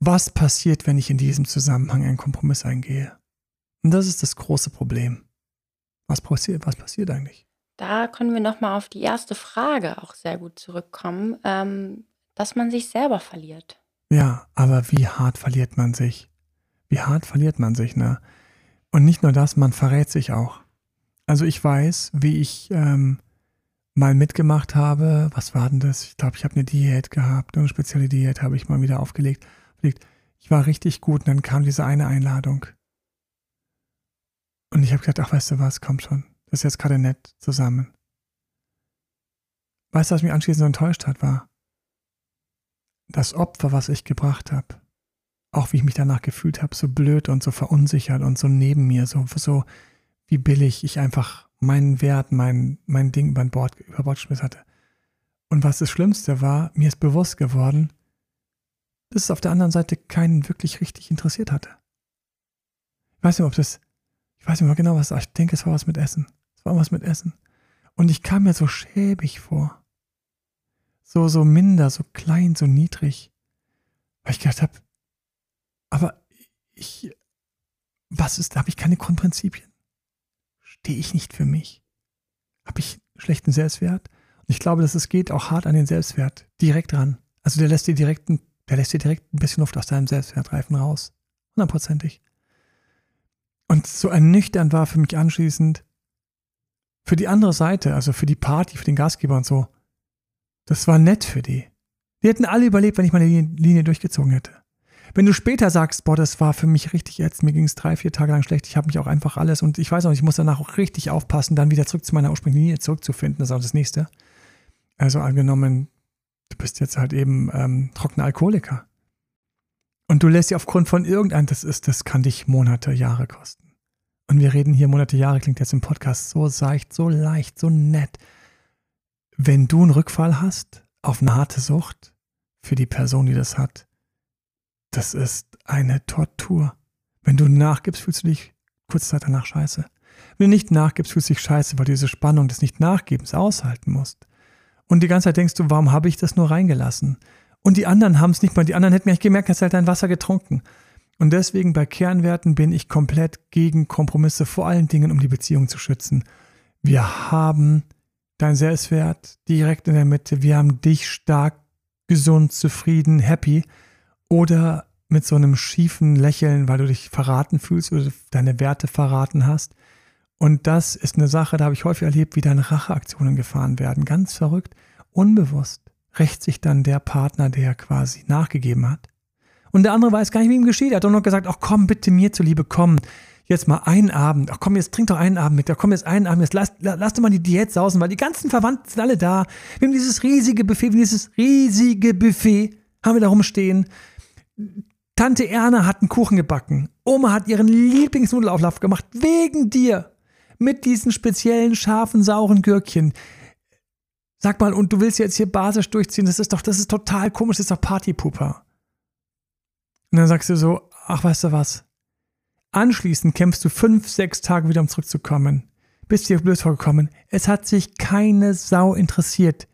Speaker 1: Was passiert, wenn ich in diesem Zusammenhang einen Kompromiss eingehe? Und das ist das große Problem. Was passiert, was passiert eigentlich?
Speaker 3: Da können wir nochmal auf die erste Frage auch sehr gut zurückkommen, ähm, dass man sich selber verliert.
Speaker 1: Ja, aber wie hart verliert man sich? Wie hart verliert man sich, ne? Und nicht nur das, man verrät sich auch. Also ich weiß, wie ich ähm, mal mitgemacht habe. Was war denn das? Ich glaube, ich habe eine Diät gehabt. Eine spezielle Diät habe ich mal wieder aufgelegt. Ich war richtig gut und dann kam diese eine Einladung. Und ich habe gedacht, ach, weißt du was, komm schon. Das ist jetzt gerade nett zusammen. Weißt du, was mich anschließend so enttäuscht hat, war das Opfer, was ich gebracht habe. Auch wie ich mich danach gefühlt habe, so blöd und so verunsichert und so neben mir, so, so wie billig ich einfach meinen Wert, mein, mein Ding über Bord, über Bord geschmissen hatte. Und was das Schlimmste war, mir ist bewusst geworden, dass es auf der anderen Seite keinen wirklich richtig interessiert hatte. Ich weiß nicht, ob das, ich weiß nicht mehr genau, was, ich denke, es war was mit Essen. War was mit Essen. Und ich kam mir so schäbig vor. So, so minder, so klein, so niedrig. Weil ich gedacht habe, aber ich, was ist, habe ich keine Grundprinzipien? Stehe ich nicht für mich? Habe ich schlechten Selbstwert? Und ich glaube, dass es geht auch hart an den Selbstwert. Direkt ran. Also der lässt dir direkt, der lässt dir direkt ein bisschen Luft aus deinem Selbstwertreifen raus. Hundertprozentig. Und so ernüchternd war für mich anschließend, für die andere Seite, also für die Party, für den Gastgeber und so, das war nett für die. Die hätten alle überlebt, wenn ich meine Linie durchgezogen hätte. Wenn du später sagst, boah, das war für mich richtig jetzt, mir ging es drei, vier Tage lang schlecht, ich habe mich auch einfach alles und ich weiß auch, ich muss danach auch richtig aufpassen, dann wieder zurück zu meiner ursprünglichen Linie zurückzufinden, das ist auch das nächste. Also angenommen, du bist jetzt halt eben ähm, trockener Alkoholiker. Und du lässt dir aufgrund von irgendeinem, das ist, das kann dich Monate, Jahre kosten. Und wir reden hier Monate, Jahre, klingt jetzt im Podcast so seicht, so leicht, so nett. Wenn du einen Rückfall hast auf eine harte Sucht für die Person, die das hat, das ist eine Tortur. Wenn du nachgibst, fühlst du dich kurz Zeit danach scheiße. Wenn du nicht nachgibst, fühlst du dich scheiße, weil du diese Spannung des Nicht-Nachgebens aushalten musst. Und die ganze Zeit denkst du, warum habe ich das nur reingelassen? Und die anderen haben es nicht mal, die anderen hätten mir gemerkt, hast halt dein Wasser getrunken. Und deswegen bei Kernwerten bin ich komplett gegen Kompromisse, vor allen Dingen, um die Beziehung zu schützen. Wir haben dein Selbstwert direkt in der Mitte. Wir haben dich stark, gesund, zufrieden, happy. Oder mit so einem schiefen Lächeln, weil du dich verraten fühlst oder deine Werte verraten hast. Und das ist eine Sache, da habe ich häufig erlebt, wie dann Racheaktionen gefahren werden. Ganz verrückt, unbewusst rächt sich dann der Partner, der quasi nachgegeben hat. Und der andere weiß gar nicht, wie ihm geschieht. Er hat doch nur gesagt, ach komm, bitte mir zuliebe, komm. Jetzt mal einen Abend. Ach komm, jetzt trink doch einen Abend mit. Ach komm, jetzt einen Abend. Jetzt lass, lass doch mal die Diät sausen, weil die ganzen Verwandten sind alle da. Wir haben dieses riesige Buffet, dieses riesige Buffet haben wir da rumstehen. Tante Erna hat einen Kuchen gebacken. Oma hat ihren Lieblingsnudelauflauf gemacht. Wegen dir. Mit diesen speziellen scharfen, sauren Gürkchen. Sag mal, und du willst jetzt hier basisch durchziehen, das ist doch, das ist total komisch, das ist doch Partypuper. Und dann sagst du so, ach, weißt du was? Anschließend kämpfst du fünf, sechs Tage wieder, um zurückzukommen. Bist dir blöd vorgekommen. Es hat sich keine Sau interessiert.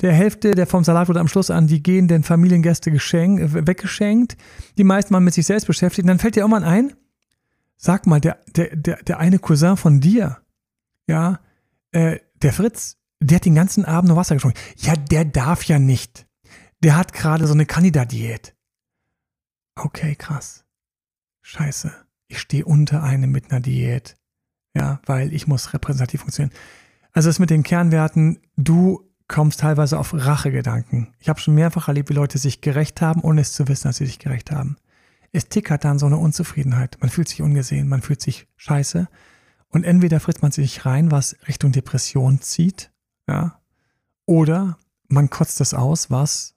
Speaker 1: Der Hälfte der vom Salat wurde am Schluss an die gehenden Familiengäste geschenkt, äh, weggeschenkt. Die meisten waren mit sich selbst beschäftigt. Und dann fällt dir irgendwann ein, sag mal, der, der, der, der eine Cousin von dir, ja, äh, der Fritz, der hat den ganzen Abend nur Wasser getrunken. Ja, der darf ja nicht. Der hat gerade so eine Kandidat-Diät. Okay, krass. Scheiße. Ich stehe unter einem mit einer Diät. Ja, weil ich muss repräsentativ funktionieren. Also das mit den Kernwerten, du kommst teilweise auf Rachegedanken. Ich habe schon mehrfach erlebt, wie Leute sich gerecht haben, ohne es zu wissen, dass sie sich gerecht haben. Es tickert dann so eine Unzufriedenheit. Man fühlt sich ungesehen, man fühlt sich scheiße. Und entweder frisst man sich rein, was Richtung Depression zieht, ja, oder man kotzt es aus, was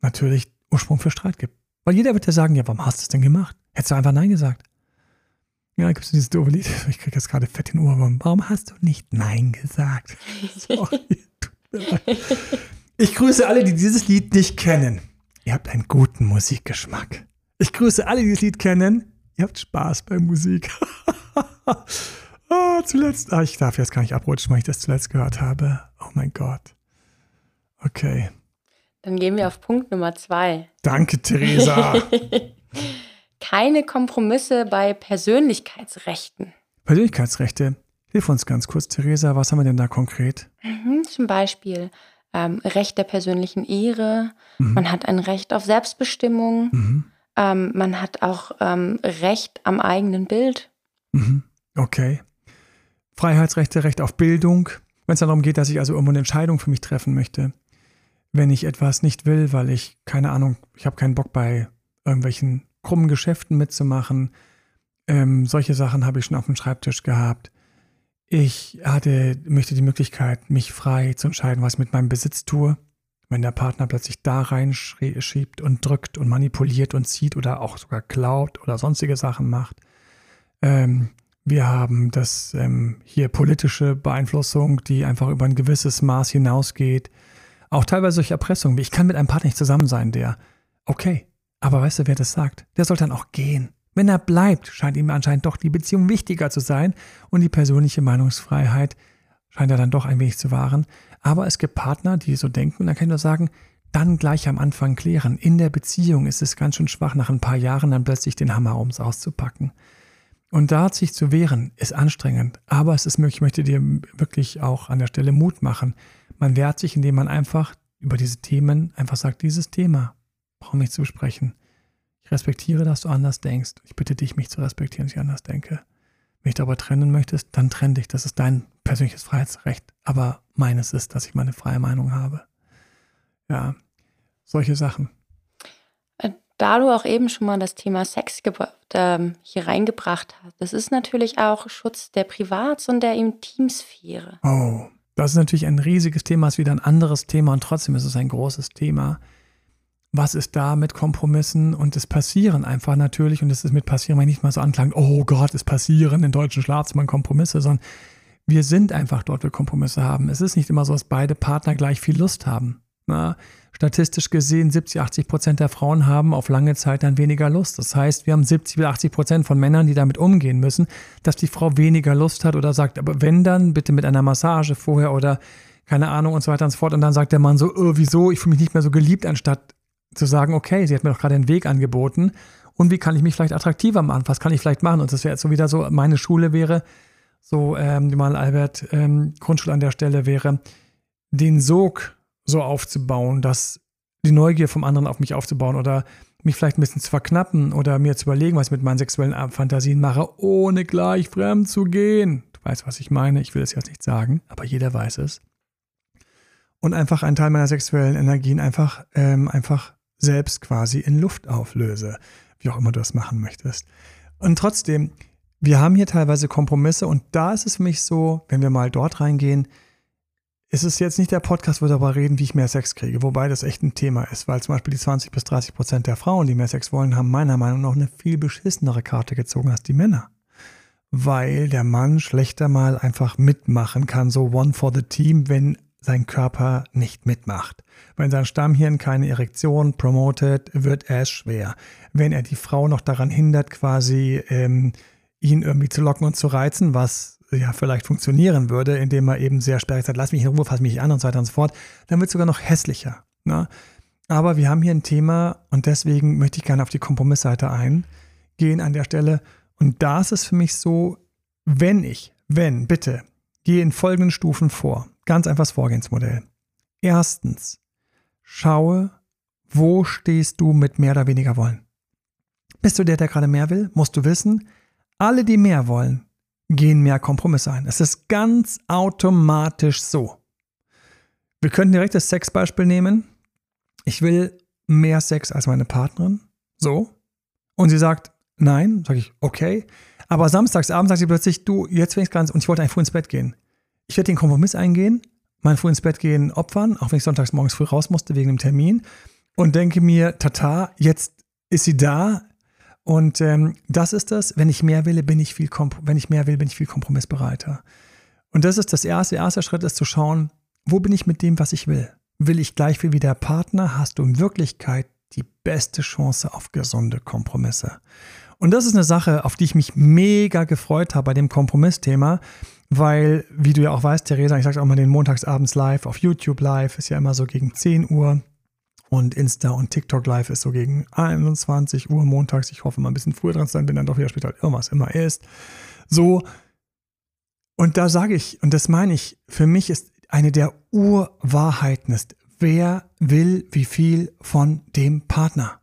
Speaker 1: natürlich Ursprung für Streit gibt. Weil jeder wird ja sagen, ja, warum hast du es denn gemacht? Hättest du einfach Nein gesagt. Ja, gibt es dieses doofe Lied. Ich kriege jetzt gerade fett in den Ohrwurm. Warum hast du nicht Nein gesagt? Sorry, Ich grüße alle, die dieses Lied nicht kennen. Ihr habt einen guten Musikgeschmack. Ich grüße alle, die dieses Lied kennen. Ihr habt Spaß bei Musik. oh, zuletzt. Ah, ich darf jetzt gar nicht abrutschen, weil ich das zuletzt gehört habe. Oh mein Gott. Okay.
Speaker 3: Dann gehen wir auf Punkt Nummer zwei.
Speaker 1: Danke, Theresa.
Speaker 3: Keine Kompromisse bei Persönlichkeitsrechten.
Speaker 1: Persönlichkeitsrechte. Hilf uns ganz kurz, Theresa, was haben wir denn da konkret?
Speaker 3: Mhm, zum Beispiel ähm, Recht der persönlichen Ehre, mhm. man hat ein Recht auf Selbstbestimmung, mhm. ähm, man hat auch ähm, Recht am eigenen Bild.
Speaker 1: Mhm. Okay. Freiheitsrechte, Recht auf Bildung, Wenn es darum geht, dass ich also irgendwo eine Entscheidung für mich treffen möchte, wenn ich etwas nicht will, weil ich, keine Ahnung, ich habe keinen Bock bei irgendwelchen krummen Geschäften mitzumachen. Ähm, solche Sachen habe ich schon auf dem Schreibtisch gehabt. Ich hatte, möchte die Möglichkeit, mich frei zu entscheiden, was ich mit meinem Besitz tue. Wenn der Partner plötzlich da reinschiebt und drückt und manipuliert und zieht oder auch sogar klaut oder sonstige Sachen macht. Ähm, wir haben das ähm, hier politische Beeinflussung, die einfach über ein gewisses Maß hinausgeht. Auch teilweise solche Erpressungen, wie ich kann mit einem Partner nicht zusammen sein, der, okay, aber weißt du, wer das sagt? Der soll dann auch gehen. Wenn er bleibt, scheint ihm anscheinend doch die Beziehung wichtiger zu sein und die persönliche Meinungsfreiheit scheint er dann doch ein wenig zu wahren. Aber es gibt Partner, die so denken und dann kann ich nur sagen, dann gleich am Anfang klären. In der Beziehung ist es ganz schön schwach, nach ein paar Jahren dann plötzlich den Hammer ums auszupacken. Und da sich zu wehren, ist anstrengend, aber es ist möglich, ich möchte dir wirklich auch an der Stelle Mut machen. Man wehrt sich, indem man einfach über diese Themen einfach sagt, dieses Thema brauche ich zu besprechen. Ich respektiere, dass du anders denkst. Ich bitte dich, mich zu respektieren, dass ich anders denke. Wenn ich darüber trennen möchtest, dann trenn dich. Das ist dein persönliches Freiheitsrecht. Aber meines ist, dass ich meine freie Meinung habe. Ja, solche Sachen
Speaker 3: da du auch eben schon mal das Thema Sex ähm, hier reingebracht hast, das ist natürlich auch Schutz der Privats- und der Intimsphäre.
Speaker 1: Oh, das ist natürlich ein riesiges Thema, ist wieder ein anderes Thema und trotzdem ist es ein großes Thema. Was ist da mit Kompromissen und es passieren einfach natürlich und es ist mit passieren, wenn ich nicht mal so anklang, oh Gott, es passieren in deutschen Schlafzimmern Kompromisse, sondern wir sind einfach dort, wo wir Kompromisse haben. Es ist nicht immer so, dass beide Partner gleich viel Lust haben. Na, statistisch gesehen 70, 80 Prozent der Frauen haben auf lange Zeit dann weniger Lust. Das heißt, wir haben 70 bis 80 Prozent von Männern, die damit umgehen müssen, dass die Frau weniger Lust hat oder sagt, aber wenn dann, bitte mit einer Massage vorher oder keine Ahnung und so weiter und so fort. Und dann sagt der Mann so, oh, wieso, ich fühle mich nicht mehr so geliebt, anstatt zu sagen, okay, sie hat mir doch gerade einen Weg angeboten und wie kann ich mich vielleicht attraktiver machen? Was kann ich vielleicht machen? Und das wäre jetzt so wieder so, meine Schule wäre, so ähm, mal Albert ähm, Grundschule an der Stelle wäre, den Sog so aufzubauen, dass die Neugier vom anderen auf mich aufzubauen oder mich vielleicht ein bisschen zu verknappen oder mir zu überlegen, was ich mit meinen sexuellen Fantasien mache, ohne gleich fremd zu gehen. Du weißt, was ich meine. Ich will es jetzt nicht sagen, aber jeder weiß es. Und einfach einen Teil meiner sexuellen Energien einfach, ähm, einfach selbst quasi in Luft auflöse. Wie auch immer du das machen möchtest. Und trotzdem, wir haben hier teilweise Kompromisse und da ist es für mich so, wenn wir mal dort reingehen, es ist jetzt nicht der Podcast, wo wir darüber reden, wie ich mehr Sex kriege, wobei das echt ein Thema ist, weil zum Beispiel die 20 bis 30 Prozent der Frauen, die mehr Sex wollen, haben meiner Meinung nach eine viel beschissenere Karte gezogen als die Männer. Weil der Mann schlechter mal einfach mitmachen kann, so one for the team, wenn sein Körper nicht mitmacht. Wenn sein Stammhirn keine Erektion promotet, wird es schwer. Wenn er die Frau noch daran hindert, quasi ähm, ihn irgendwie zu locken und zu reizen, was ja vielleicht funktionieren würde, indem man eben sehr sperrig sagt, lass mich in Ruhe, fass mich an und so weiter und so fort, dann wird es sogar noch hässlicher. Ne? Aber wir haben hier ein Thema und deswegen möchte ich gerne auf die Kompromissseite eingehen an der Stelle. Und da ist es für mich so, wenn ich, wenn, bitte, gehe in folgenden Stufen vor. Ganz einfaches Vorgehensmodell. Erstens, schaue, wo stehst du mit mehr oder weniger wollen. Bist du der, der gerade mehr will? Musst du wissen, alle, die mehr wollen, gehen mehr Kompromisse ein. Es ist ganz automatisch so. Wir könnten direkt das Sexbeispiel nehmen. Ich will mehr Sex als meine Partnerin. So. Und sie sagt, nein. Sage ich, okay. Aber samstags abends sagt sie plötzlich, du, jetzt bin ich ganz, und ich wollte eigentlich früh ins Bett gehen. Ich werde den Kompromiss eingehen, mein früh ins Bett gehen opfern, auch wenn ich sonntags morgens früh raus musste wegen dem Termin. Und denke mir, tata, jetzt ist sie da, und ähm, das ist das, wenn ich mehr will, bin ich viel wenn ich mehr will, bin ich viel kompromissbereiter. Und das ist das erste. Erste Schritt ist zu schauen, wo bin ich mit dem, was ich will? Will ich gleich viel wie der Partner? Hast du in Wirklichkeit die beste Chance auf gesunde Kompromisse? Und das ist eine Sache, auf die ich mich mega gefreut habe bei dem Kompromissthema, weil, wie du ja auch weißt, Theresa, ich sage auch mal den montagsabends live auf YouTube live, ist ja immer so gegen 10 Uhr. Und Insta und TikTok Live ist so gegen 21 Uhr montags. Ich hoffe mal ein bisschen früher dran zu sein, bin dann doch wieder später irgendwas immer ist. So. Und da sage ich, und das meine ich, für mich ist eine der Urwahrheiten ist, wer will wie viel von dem Partner?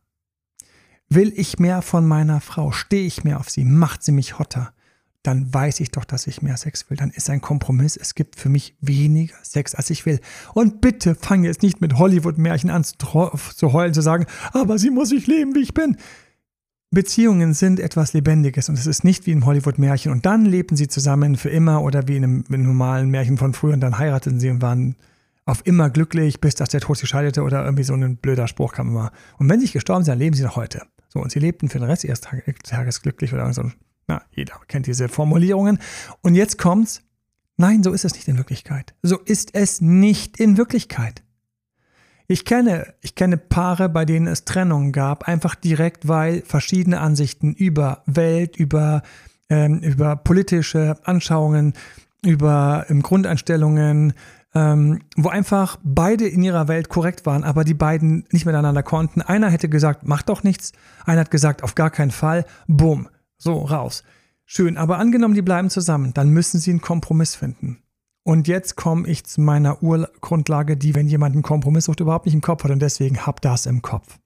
Speaker 1: Will ich mehr von meiner Frau? Stehe ich mehr auf sie? Macht sie mich hotter? Dann weiß ich doch, dass ich mehr Sex will. Dann ist ein Kompromiss. Es gibt für mich weniger Sex, als ich will. Und bitte fange jetzt nicht mit Hollywood-Märchen an zu heulen, zu sagen, aber sie muss sich leben, wie ich bin. Beziehungen sind etwas Lebendiges und es ist nicht wie im Hollywood-Märchen. Und dann lebten sie zusammen für immer oder wie in einem, in einem normalen Märchen von früher und dann heirateten sie und waren auf immer glücklich, bis dass der Tod sie scheidete oder irgendwie so ein blöder Spruch kam immer. Und wenn sie gestorben sind, dann leben sie noch heute. So, und sie lebten für den Rest ihres Tages glücklich oder so. Na, jeder kennt diese Formulierungen. Und jetzt kommt's. Nein, so ist es nicht in Wirklichkeit. So ist es nicht in Wirklichkeit. Ich kenne, ich kenne Paare, bei denen es Trennungen gab, einfach direkt, weil verschiedene Ansichten über Welt, über, ähm, über politische Anschauungen, über ähm, Grundeinstellungen, ähm, wo einfach beide in ihrer Welt korrekt waren, aber die beiden nicht miteinander konnten. Einer hätte gesagt, mach doch nichts, einer hat gesagt, auf gar keinen Fall, bumm, so raus. Schön, aber angenommen, die bleiben zusammen, dann müssen sie einen Kompromiss finden. Und jetzt komme ich zu meiner Urgrundlage, die, wenn jemand einen Kompromiss sucht, überhaupt nicht im Kopf hat und deswegen hab das im Kopf.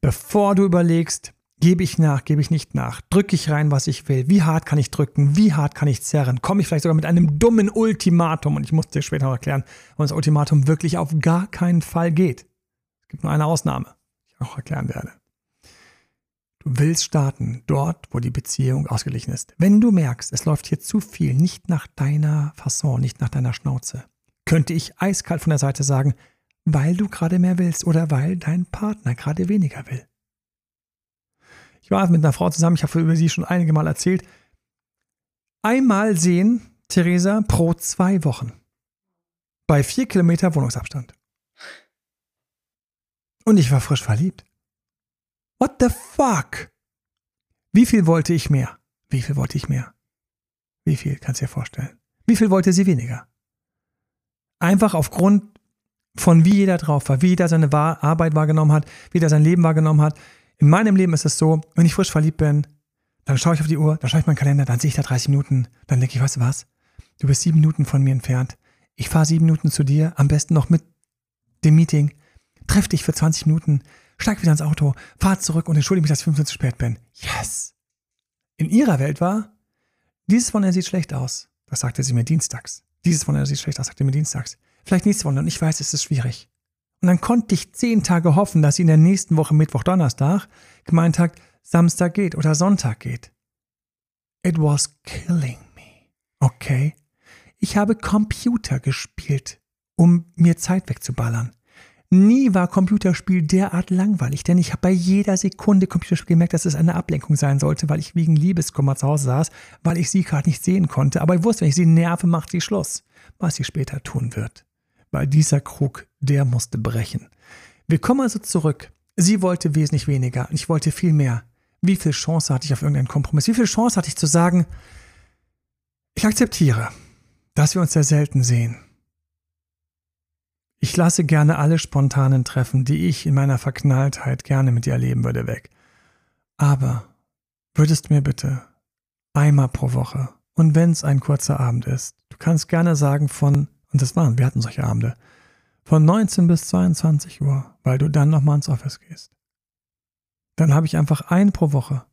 Speaker 1: Bevor du überlegst, Gebe ich nach, gebe ich nicht nach? Drücke ich rein, was ich will? Wie hart kann ich drücken? Wie hart kann ich zerren? Komme ich vielleicht sogar mit einem dummen Ultimatum? Und ich muss dir später noch erklären, warum das Ultimatum wirklich auf gar keinen Fall geht. Es gibt nur eine Ausnahme, die ich auch erklären werde. Du willst starten dort, wo die Beziehung ausgeglichen ist. Wenn du merkst, es läuft hier zu viel, nicht nach deiner Fasson, nicht nach deiner Schnauze, könnte ich eiskalt von der Seite sagen, weil du gerade mehr willst oder weil dein Partner gerade weniger will. Ich war mit einer Frau zusammen, ich habe über sie schon einige Mal erzählt. Einmal sehen, Theresa, pro zwei Wochen. Bei vier Kilometer Wohnungsabstand. Und ich war frisch verliebt. What the fuck? Wie viel wollte ich mehr? Wie viel wollte ich mehr? Wie viel, kannst du dir vorstellen? Wie viel wollte sie weniger? Einfach aufgrund von wie jeder drauf war, wie jeder seine Arbeit wahrgenommen hat, wie jeder sein Leben wahrgenommen hat, in meinem Leben ist es so, wenn ich frisch verliebt bin, dann schaue ich auf die Uhr, dann schaue ich meinen Kalender, dann sehe ich da 30 Minuten, dann denke ich, weißt du was? Du bist sieben Minuten von mir entfernt. Ich fahre sieben Minuten zu dir, am besten noch mit dem Meeting. Treff dich für 20 Minuten, steig wieder ins Auto, fahr zurück und entschuldige mich, dass ich 15 zu spät bin. Yes! In ihrer Welt war, dieses Wochenende sieht schlecht aus. Das sagte sie mir dienstags. Dieses Wochenende sieht schlecht aus, sagte sie mir dienstags. Vielleicht nächstes Wochenende und ich weiß, es ist schwierig. Und dann konnte ich zehn Tage hoffen, dass sie in der nächsten Woche Mittwoch, Donnerstag gemeint hat, Samstag geht oder Sonntag geht. It was killing me. Okay? Ich habe Computer gespielt, um mir Zeit wegzuballern. Nie war Computerspiel derart langweilig, denn ich habe bei jeder Sekunde Computerspiel gemerkt, dass es eine Ablenkung sein sollte, weil ich wegen Liebeskummer zu Hause saß, weil ich sie gerade nicht sehen konnte. Aber ich wusste, wenn ich sie nerve, macht sie Schluss. Was sie später tun wird weil dieser Krug, der musste brechen. Wir kommen also zurück. Sie wollte wesentlich weniger und ich wollte viel mehr. Wie viel Chance hatte ich auf irgendeinen Kompromiss? Wie viel Chance hatte ich zu sagen, ich akzeptiere, dass wir uns sehr selten sehen. Ich lasse gerne alle spontanen Treffen, die ich in meiner Verknalltheit gerne mit dir erleben würde, weg. Aber würdest mir bitte einmal pro Woche und wenn es ein kurzer Abend ist, du kannst gerne sagen von und das waren, wir hatten solche Abende. Von 19 bis 22 Uhr, weil du dann nochmal ins Office gehst. Dann habe ich einfach einen pro Woche.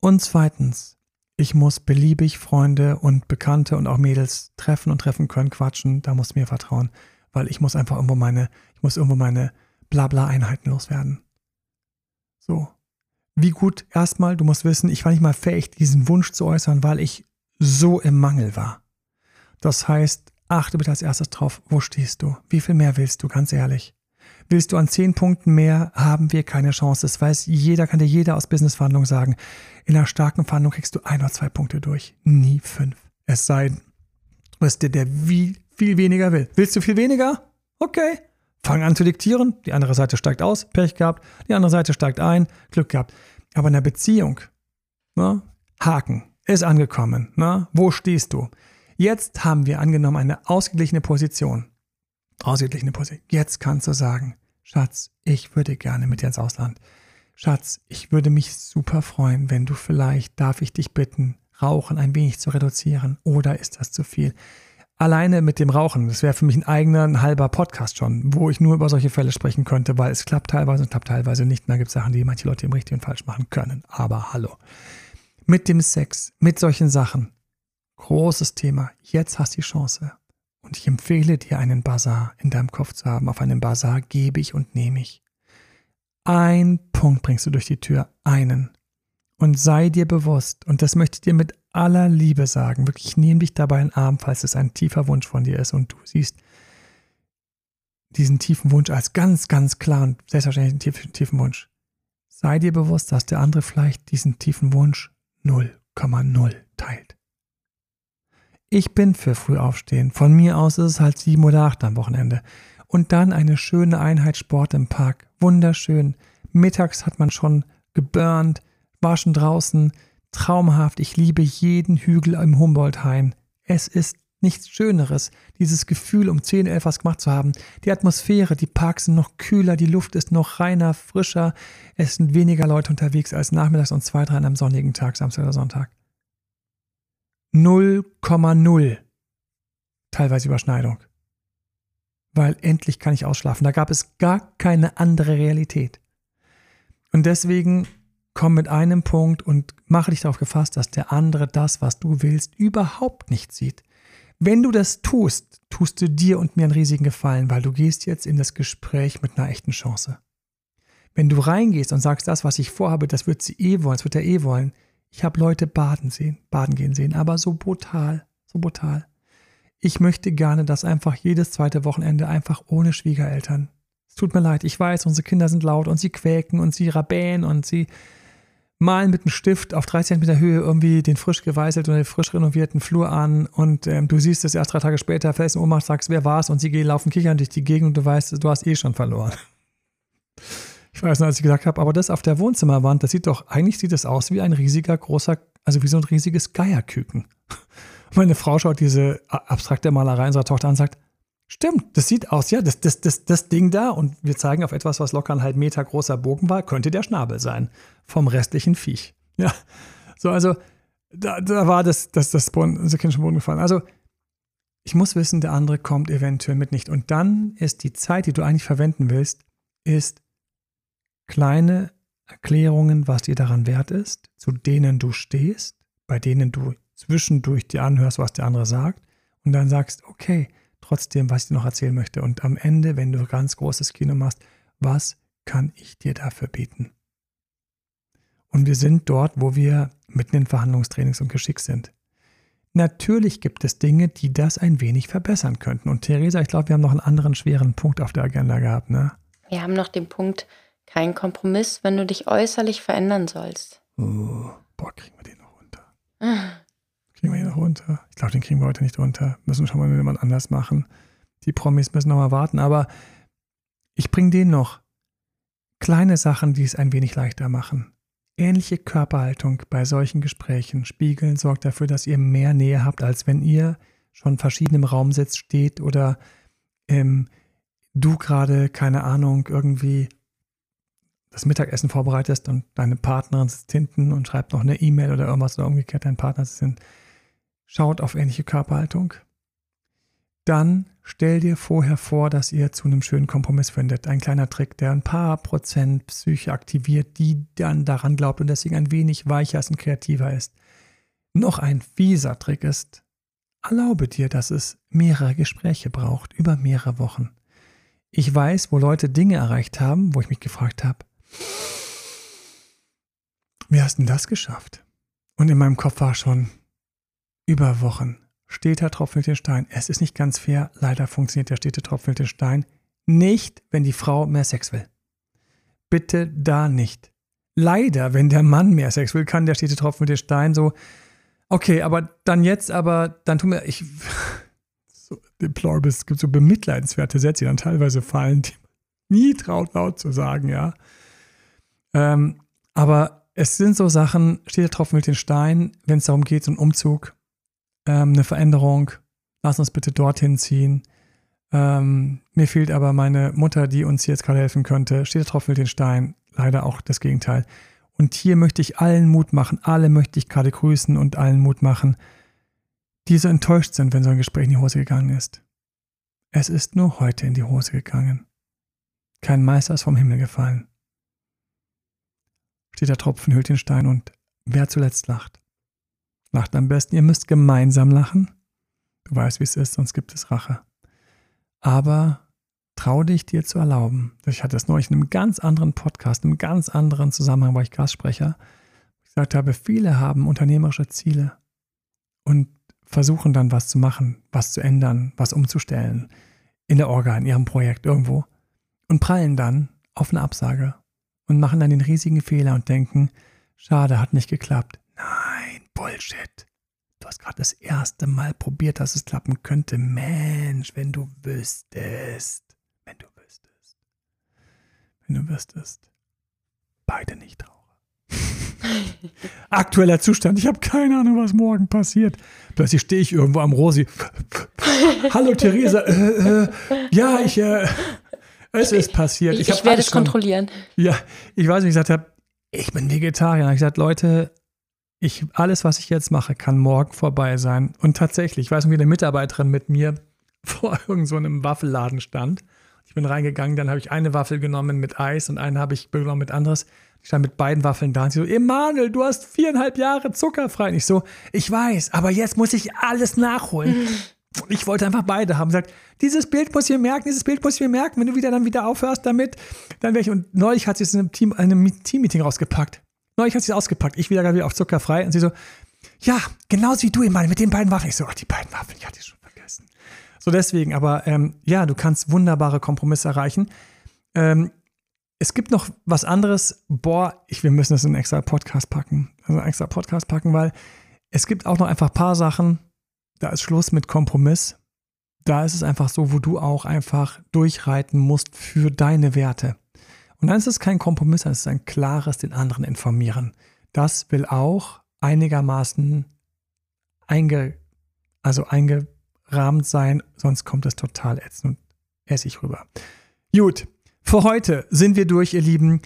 Speaker 1: Und zweitens, ich muss beliebig Freunde und Bekannte und auch Mädels treffen und treffen können, quatschen, da musst du mir vertrauen, weil ich muss einfach irgendwo meine, ich muss irgendwo meine Blabla-Einheiten loswerden. So. Wie gut, erstmal, du musst wissen, ich war nicht mal fähig, diesen Wunsch zu äußern, weil ich so im Mangel war. Das heißt, Achte bitte als erstes drauf, wo stehst du? Wie viel mehr willst du, ganz ehrlich? Willst du an zehn Punkten mehr, haben wir keine Chance. Das weiß jeder, kann dir jeder aus Businessverhandlungen sagen. In einer starken Verhandlung kriegst du ein oder zwei Punkte durch. Nie fünf. Es sei denn, du bist der, der wie, viel weniger will. Willst du viel weniger? Okay. Fang an zu diktieren. Die andere Seite steigt aus. Pech gehabt. Die andere Seite steigt ein. Glück gehabt. Aber in der Beziehung, ne? Haken. Ist angekommen. Ne? Wo stehst du? Jetzt haben wir angenommen eine ausgeglichene Position. Ausgeglichene Position. Jetzt kannst du sagen, Schatz, ich würde gerne mit dir ins Ausland. Schatz, ich würde mich super freuen, wenn du vielleicht, darf ich dich bitten, Rauchen ein wenig zu reduzieren oder ist das zu viel? Alleine mit dem Rauchen, das wäre für mich ein eigener, ein halber Podcast schon, wo ich nur über solche Fälle sprechen könnte, weil es klappt teilweise und klappt teilweise nicht. Und da gibt es Sachen, die manche Leute im richtig und falsch machen können. Aber hallo. mit dem Sex, mit solchen Sachen. Großes Thema. Jetzt hast du die Chance. Und ich empfehle dir, einen Bazar in deinem Kopf zu haben. Auf einem Bazar gebe ich und nehme ich. Ein Punkt bringst du durch die Tür, einen. Und sei dir bewusst, und das möchte ich dir mit aller Liebe sagen, wirklich nehme dich dabei in den Arm, falls es ein tiefer Wunsch von dir ist und du siehst diesen tiefen Wunsch als ganz, ganz klar und selbstverständlich einen tiefen, tiefen Wunsch. Sei dir bewusst, dass der andere vielleicht diesen tiefen Wunsch 0,0 teilt. Ich bin für früh aufstehen. Von mir aus ist es halt sieben oder acht am Wochenende. Und dann eine schöne Einheit Sport im Park. Wunderschön. Mittags hat man schon geburnt, war schon draußen. Traumhaft. Ich liebe jeden Hügel im Humboldt-Hain. Es ist nichts Schöneres, dieses Gefühl, um 10, 11 was gemacht zu haben. Die Atmosphäre, die Parks sind noch kühler, die Luft ist noch reiner, frischer. Es sind weniger Leute unterwegs als nachmittags und zwei, drei an einem sonnigen Tag, Samstag oder Sonntag. 0,0 teilweise Überschneidung. Weil endlich kann ich ausschlafen. Da gab es gar keine andere Realität. Und deswegen komm mit einem Punkt und mache dich darauf gefasst, dass der andere das, was du willst, überhaupt nicht sieht. Wenn du das tust, tust du dir und mir einen riesigen Gefallen, weil du gehst jetzt in das Gespräch mit einer echten Chance. Wenn du reingehst und sagst, das, was ich vorhabe, das wird sie eh wollen, das wird er eh wollen, ich habe Leute baden sehen, baden gehen sehen, aber so brutal, so brutal. Ich möchte gerne, dass einfach jedes zweite Wochenende einfach ohne Schwiegereltern. Es tut mir leid, ich weiß, unsere Kinder sind laut und sie quäken und sie rabähen und sie malen mit einem Stift auf 30 cm Höhe irgendwie den frisch geweißelten oder frisch renovierten Flur an und ähm, du siehst es erst drei Tage später, fällst in Ohnmacht, sagst, wer war's und sie gehen, laufen kichern durch die Gegend und du weißt, du hast eh schon verloren. Ich weiß noch, als ich gesagt habe, aber das auf der Wohnzimmerwand, das sieht doch, eigentlich sieht das aus wie ein riesiger, großer, also wie so ein riesiges Geierküken. Meine Frau schaut diese abstrakte Malerei unserer Tochter an und sagt, stimmt, das sieht aus, ja, das, das, das, das Ding da und wir zeigen auf etwas, was locker ein halb Meter großer Bogen war, könnte der Schnabel sein vom restlichen Viech. Ja, so, also da, da war das, das, das unser Kind schon Boden gefallen. Also ich muss wissen, der andere kommt eventuell mit nicht. Und dann ist die Zeit, die du eigentlich verwenden willst, ist kleine Erklärungen, was dir daran wert ist, zu denen du stehst, bei denen du zwischendurch dir anhörst, was der andere sagt, und dann sagst, okay, trotzdem, was ich dir noch erzählen möchte. Und am Ende, wenn du ganz großes Kino machst, was kann ich dir dafür bieten? Und wir sind dort, wo wir mitten in Verhandlungstrainings und Geschick sind. Natürlich gibt es Dinge, die das ein wenig verbessern könnten. Und Theresa, ich glaube, wir haben noch einen anderen schweren Punkt auf der Agenda gehabt, ne?
Speaker 3: Wir haben noch den Punkt, kein Kompromiss, wenn du dich äußerlich verändern sollst.
Speaker 1: Oh, boah, kriegen wir den noch runter. Kriegen wir den noch runter? Ich glaube, den kriegen wir heute nicht runter. Müssen wir schon mal mit jemand anders machen. Die Promis müssen noch mal warten. Aber ich bringe den noch. Kleine Sachen, die es ein wenig leichter machen. Ähnliche Körperhaltung bei solchen Gesprächen. Spiegeln sorgt dafür, dass ihr mehr Nähe habt, als wenn ihr schon verschieden im Raum sitzt, steht oder ähm, du gerade, keine Ahnung, irgendwie das Mittagessen vorbereitest und deine Partnerin sitzt hinten und schreibt noch eine E-Mail oder irgendwas oder umgekehrt dein Partner sind, schaut auf ähnliche Körperhaltung. Dann stell dir vorher vor, dass ihr zu einem schönen Kompromiss findet. Ein kleiner Trick, der ein paar Prozent Psyche aktiviert, die dann daran glaubt und deswegen ein wenig weicher ist und kreativer ist. Noch ein fieser Trick ist, erlaube dir, dass es mehrere Gespräche braucht, über mehrere Wochen. Ich weiß, wo Leute Dinge erreicht haben, wo ich mich gefragt habe, wie hast du das geschafft? Und in meinem Kopf war schon über Wochen. Steter tropfelt den Stein. Es ist nicht ganz fair. Leider funktioniert der stete tropfelt den Stein nicht, wenn die Frau mehr Sex will. Bitte da nicht. Leider, wenn der Mann mehr Sex will, kann der stete Tropfen mit den Stein so, okay, aber dann jetzt, aber dann tun wir, ich, so deplorable, es gibt so bemitleidenswerte Sätze, die dann teilweise fallen, die man nie traut laut zu sagen, ja. Ähm, aber es sind so Sachen, steht Tropfen mit den Stein, wenn es darum geht, so ein Umzug, ähm, eine Veränderung, lass uns bitte dorthin ziehen. Ähm, mir fehlt aber meine Mutter, die uns jetzt gerade helfen könnte. Steht der Tropfen den Stein, leider auch das Gegenteil. Und hier möchte ich allen Mut machen, alle möchte ich gerade grüßen und allen Mut machen, die so enttäuscht sind, wenn so ein Gespräch in die Hose gegangen ist. Es ist nur heute in die Hose gegangen. Kein Meister ist vom Himmel gefallen steht der Tropfen hüllt den Stein und wer zuletzt lacht, Lacht am besten. Ihr müsst gemeinsam lachen. Du weißt, wie es ist, sonst gibt es Rache. Aber trau dich, dir zu erlauben. Ich hatte es neulich in einem ganz anderen Podcast, in einem ganz anderen Zusammenhang, war ich Gastsprecher. Ich gesagt habe, viele haben unternehmerische Ziele und versuchen dann was zu machen, was zu ändern, was umzustellen in der Orga, in ihrem Projekt irgendwo und prallen dann auf eine Absage und machen dann den riesigen Fehler und denken, schade, hat nicht geklappt. Nein, Bullshit. Du hast gerade das erste Mal probiert, dass es klappen könnte. Mensch, wenn du wüsstest. Wenn du wüsstest. Wenn du wüsstest. Beide nicht Trauer. Aktueller Zustand. Ich habe keine Ahnung, was morgen passiert. Plötzlich stehe ich irgendwo am Rosi. Hallo Theresa. Äh, äh, ja, ich. Äh, es ist passiert.
Speaker 3: Ich, ich, ich werde es kontrollieren.
Speaker 1: Ja, ich weiß, wie ich gesagt habe, ich bin Vegetarier. Ich habe gesagt, Leute, ich, alles, was ich jetzt mache, kann morgen vorbei sein. Und tatsächlich, ich weiß nicht, wie eine Mitarbeiterin mit mir vor irgendeinem so Waffelladen stand. Ich bin reingegangen, dann habe ich eine Waffel genommen mit Eis und eine habe ich genommen mit anderes. Ich stand mit beiden Waffeln da und sie so, Emanuel, du hast viereinhalb Jahre zuckerfrei. Und ich so, ich weiß, aber jetzt muss ich alles nachholen. Und ich wollte einfach beide haben. Sagt, dieses Bild muss ich mir merken, dieses Bild muss ich mir merken. Wenn du wieder dann wieder aufhörst damit, dann wäre ich. Und neulich hat sie es in einem Team, einem Team-Meeting rausgepackt. Neulich hat sie es ausgepackt. Ich wieder wieder auf zuckerfrei. Und sie so, ja, genauso wie du immer mit den beiden Waffeln. Ich so, ach, die beiden Waffeln, ich hatte schon vergessen. So deswegen, aber ähm, ja, du kannst wunderbare Kompromisse erreichen. Ähm, es gibt noch was anderes. Boah, ich, wir müssen das in einen extra Podcast packen. Also einen extra Podcast packen, weil es gibt auch noch einfach ein paar Sachen, da ist Schluss mit Kompromiss. Da ist es einfach so, wo du auch einfach durchreiten musst für deine Werte. Und dann ist es kein Kompromiss, dann ist es ein klares den anderen informieren. Das will auch einigermaßen einge, also eingerahmt sein, sonst kommt es total ätzend und essig rüber. Gut, für heute sind wir durch, ihr Lieben.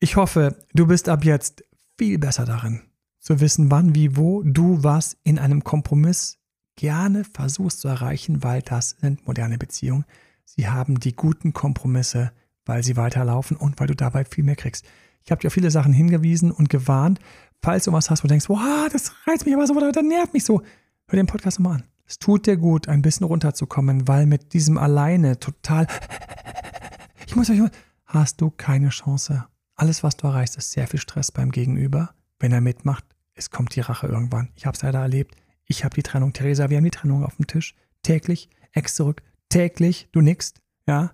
Speaker 1: Ich hoffe, du bist ab jetzt viel besser darin, zu wissen, wann, wie, wo du was in einem Kompromiss gerne versuchst zu erreichen, weil das sind moderne Beziehungen. Sie haben die guten Kompromisse, weil sie weiterlaufen und weil du dabei viel mehr kriegst. Ich habe dir auf viele Sachen hingewiesen und gewarnt. Falls du was hast, wo du denkst, wow, das reizt mich aber so, das nervt mich so, hör den Podcast nochmal an. Es tut dir gut, ein bisschen runterzukommen, weil mit diesem alleine total ich muss euch, hast du keine Chance. Alles, was du erreichst, ist sehr viel Stress beim Gegenüber. Wenn er mitmacht, es kommt die Rache irgendwann. Ich habe es leider erlebt. Ich habe die Trennung. Theresa, wir haben die Trennung auf dem Tisch. Täglich, ex zurück. Täglich, du nickst, ja.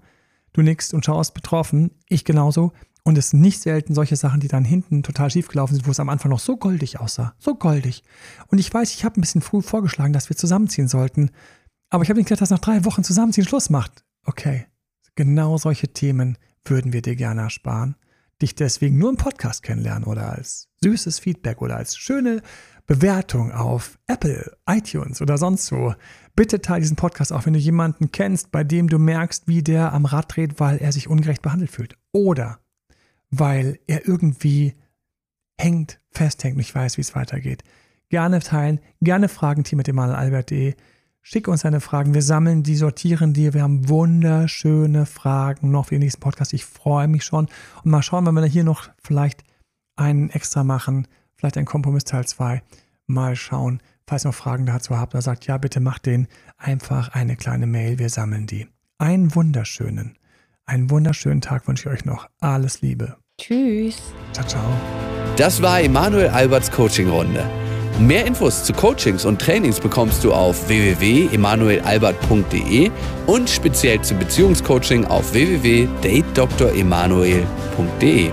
Speaker 1: Du nickst und schaust betroffen. Ich genauso. Und es sind nicht selten solche Sachen, die dann hinten total schief gelaufen sind, wo es am Anfang noch so goldig aussah. So goldig. Und ich weiß, ich habe ein bisschen früh vorgeschlagen, dass wir zusammenziehen sollten. Aber ich habe nicht gedacht, dass nach drei Wochen Zusammenziehen Schluss macht. Okay. Genau solche Themen würden wir dir gerne ersparen, dich deswegen nur im Podcast kennenlernen oder als süßes Feedback oder als schöne Bewertung auf Apple, iTunes oder sonst wo. Bitte teile diesen Podcast auch, wenn du jemanden kennst, bei dem du merkst, wie der am Rad dreht, weil er sich ungerecht behandelt fühlt. Oder weil er irgendwie hängt, festhängt und ich weiß, wie es weitergeht. Gerne teilen, gerne fragen, team mit dem Albert.de. Schick uns deine Fragen. Wir sammeln die, sortieren die. Wir haben wunderschöne Fragen noch für den nächsten Podcast. Ich freue mich schon. Und mal schauen, wenn wir hier noch vielleicht einen extra machen. Vielleicht ein Kompromiss Teil 2. Mal schauen. Falls ihr noch Fragen dazu habt, dann sagt, ja, bitte macht den einfach eine kleine Mail. Wir sammeln die. Einen wunderschönen, einen wunderschönen Tag wünsche ich euch noch. Alles Liebe.
Speaker 3: Tschüss.
Speaker 1: Ciao, ciao.
Speaker 2: Das war Emanuel Alberts Coaching-Runde. Mehr Infos zu Coachings und Trainings bekommst du auf www.emanuelalbert.de und speziell zum Beziehungscoaching auf www.datedremanuel.de.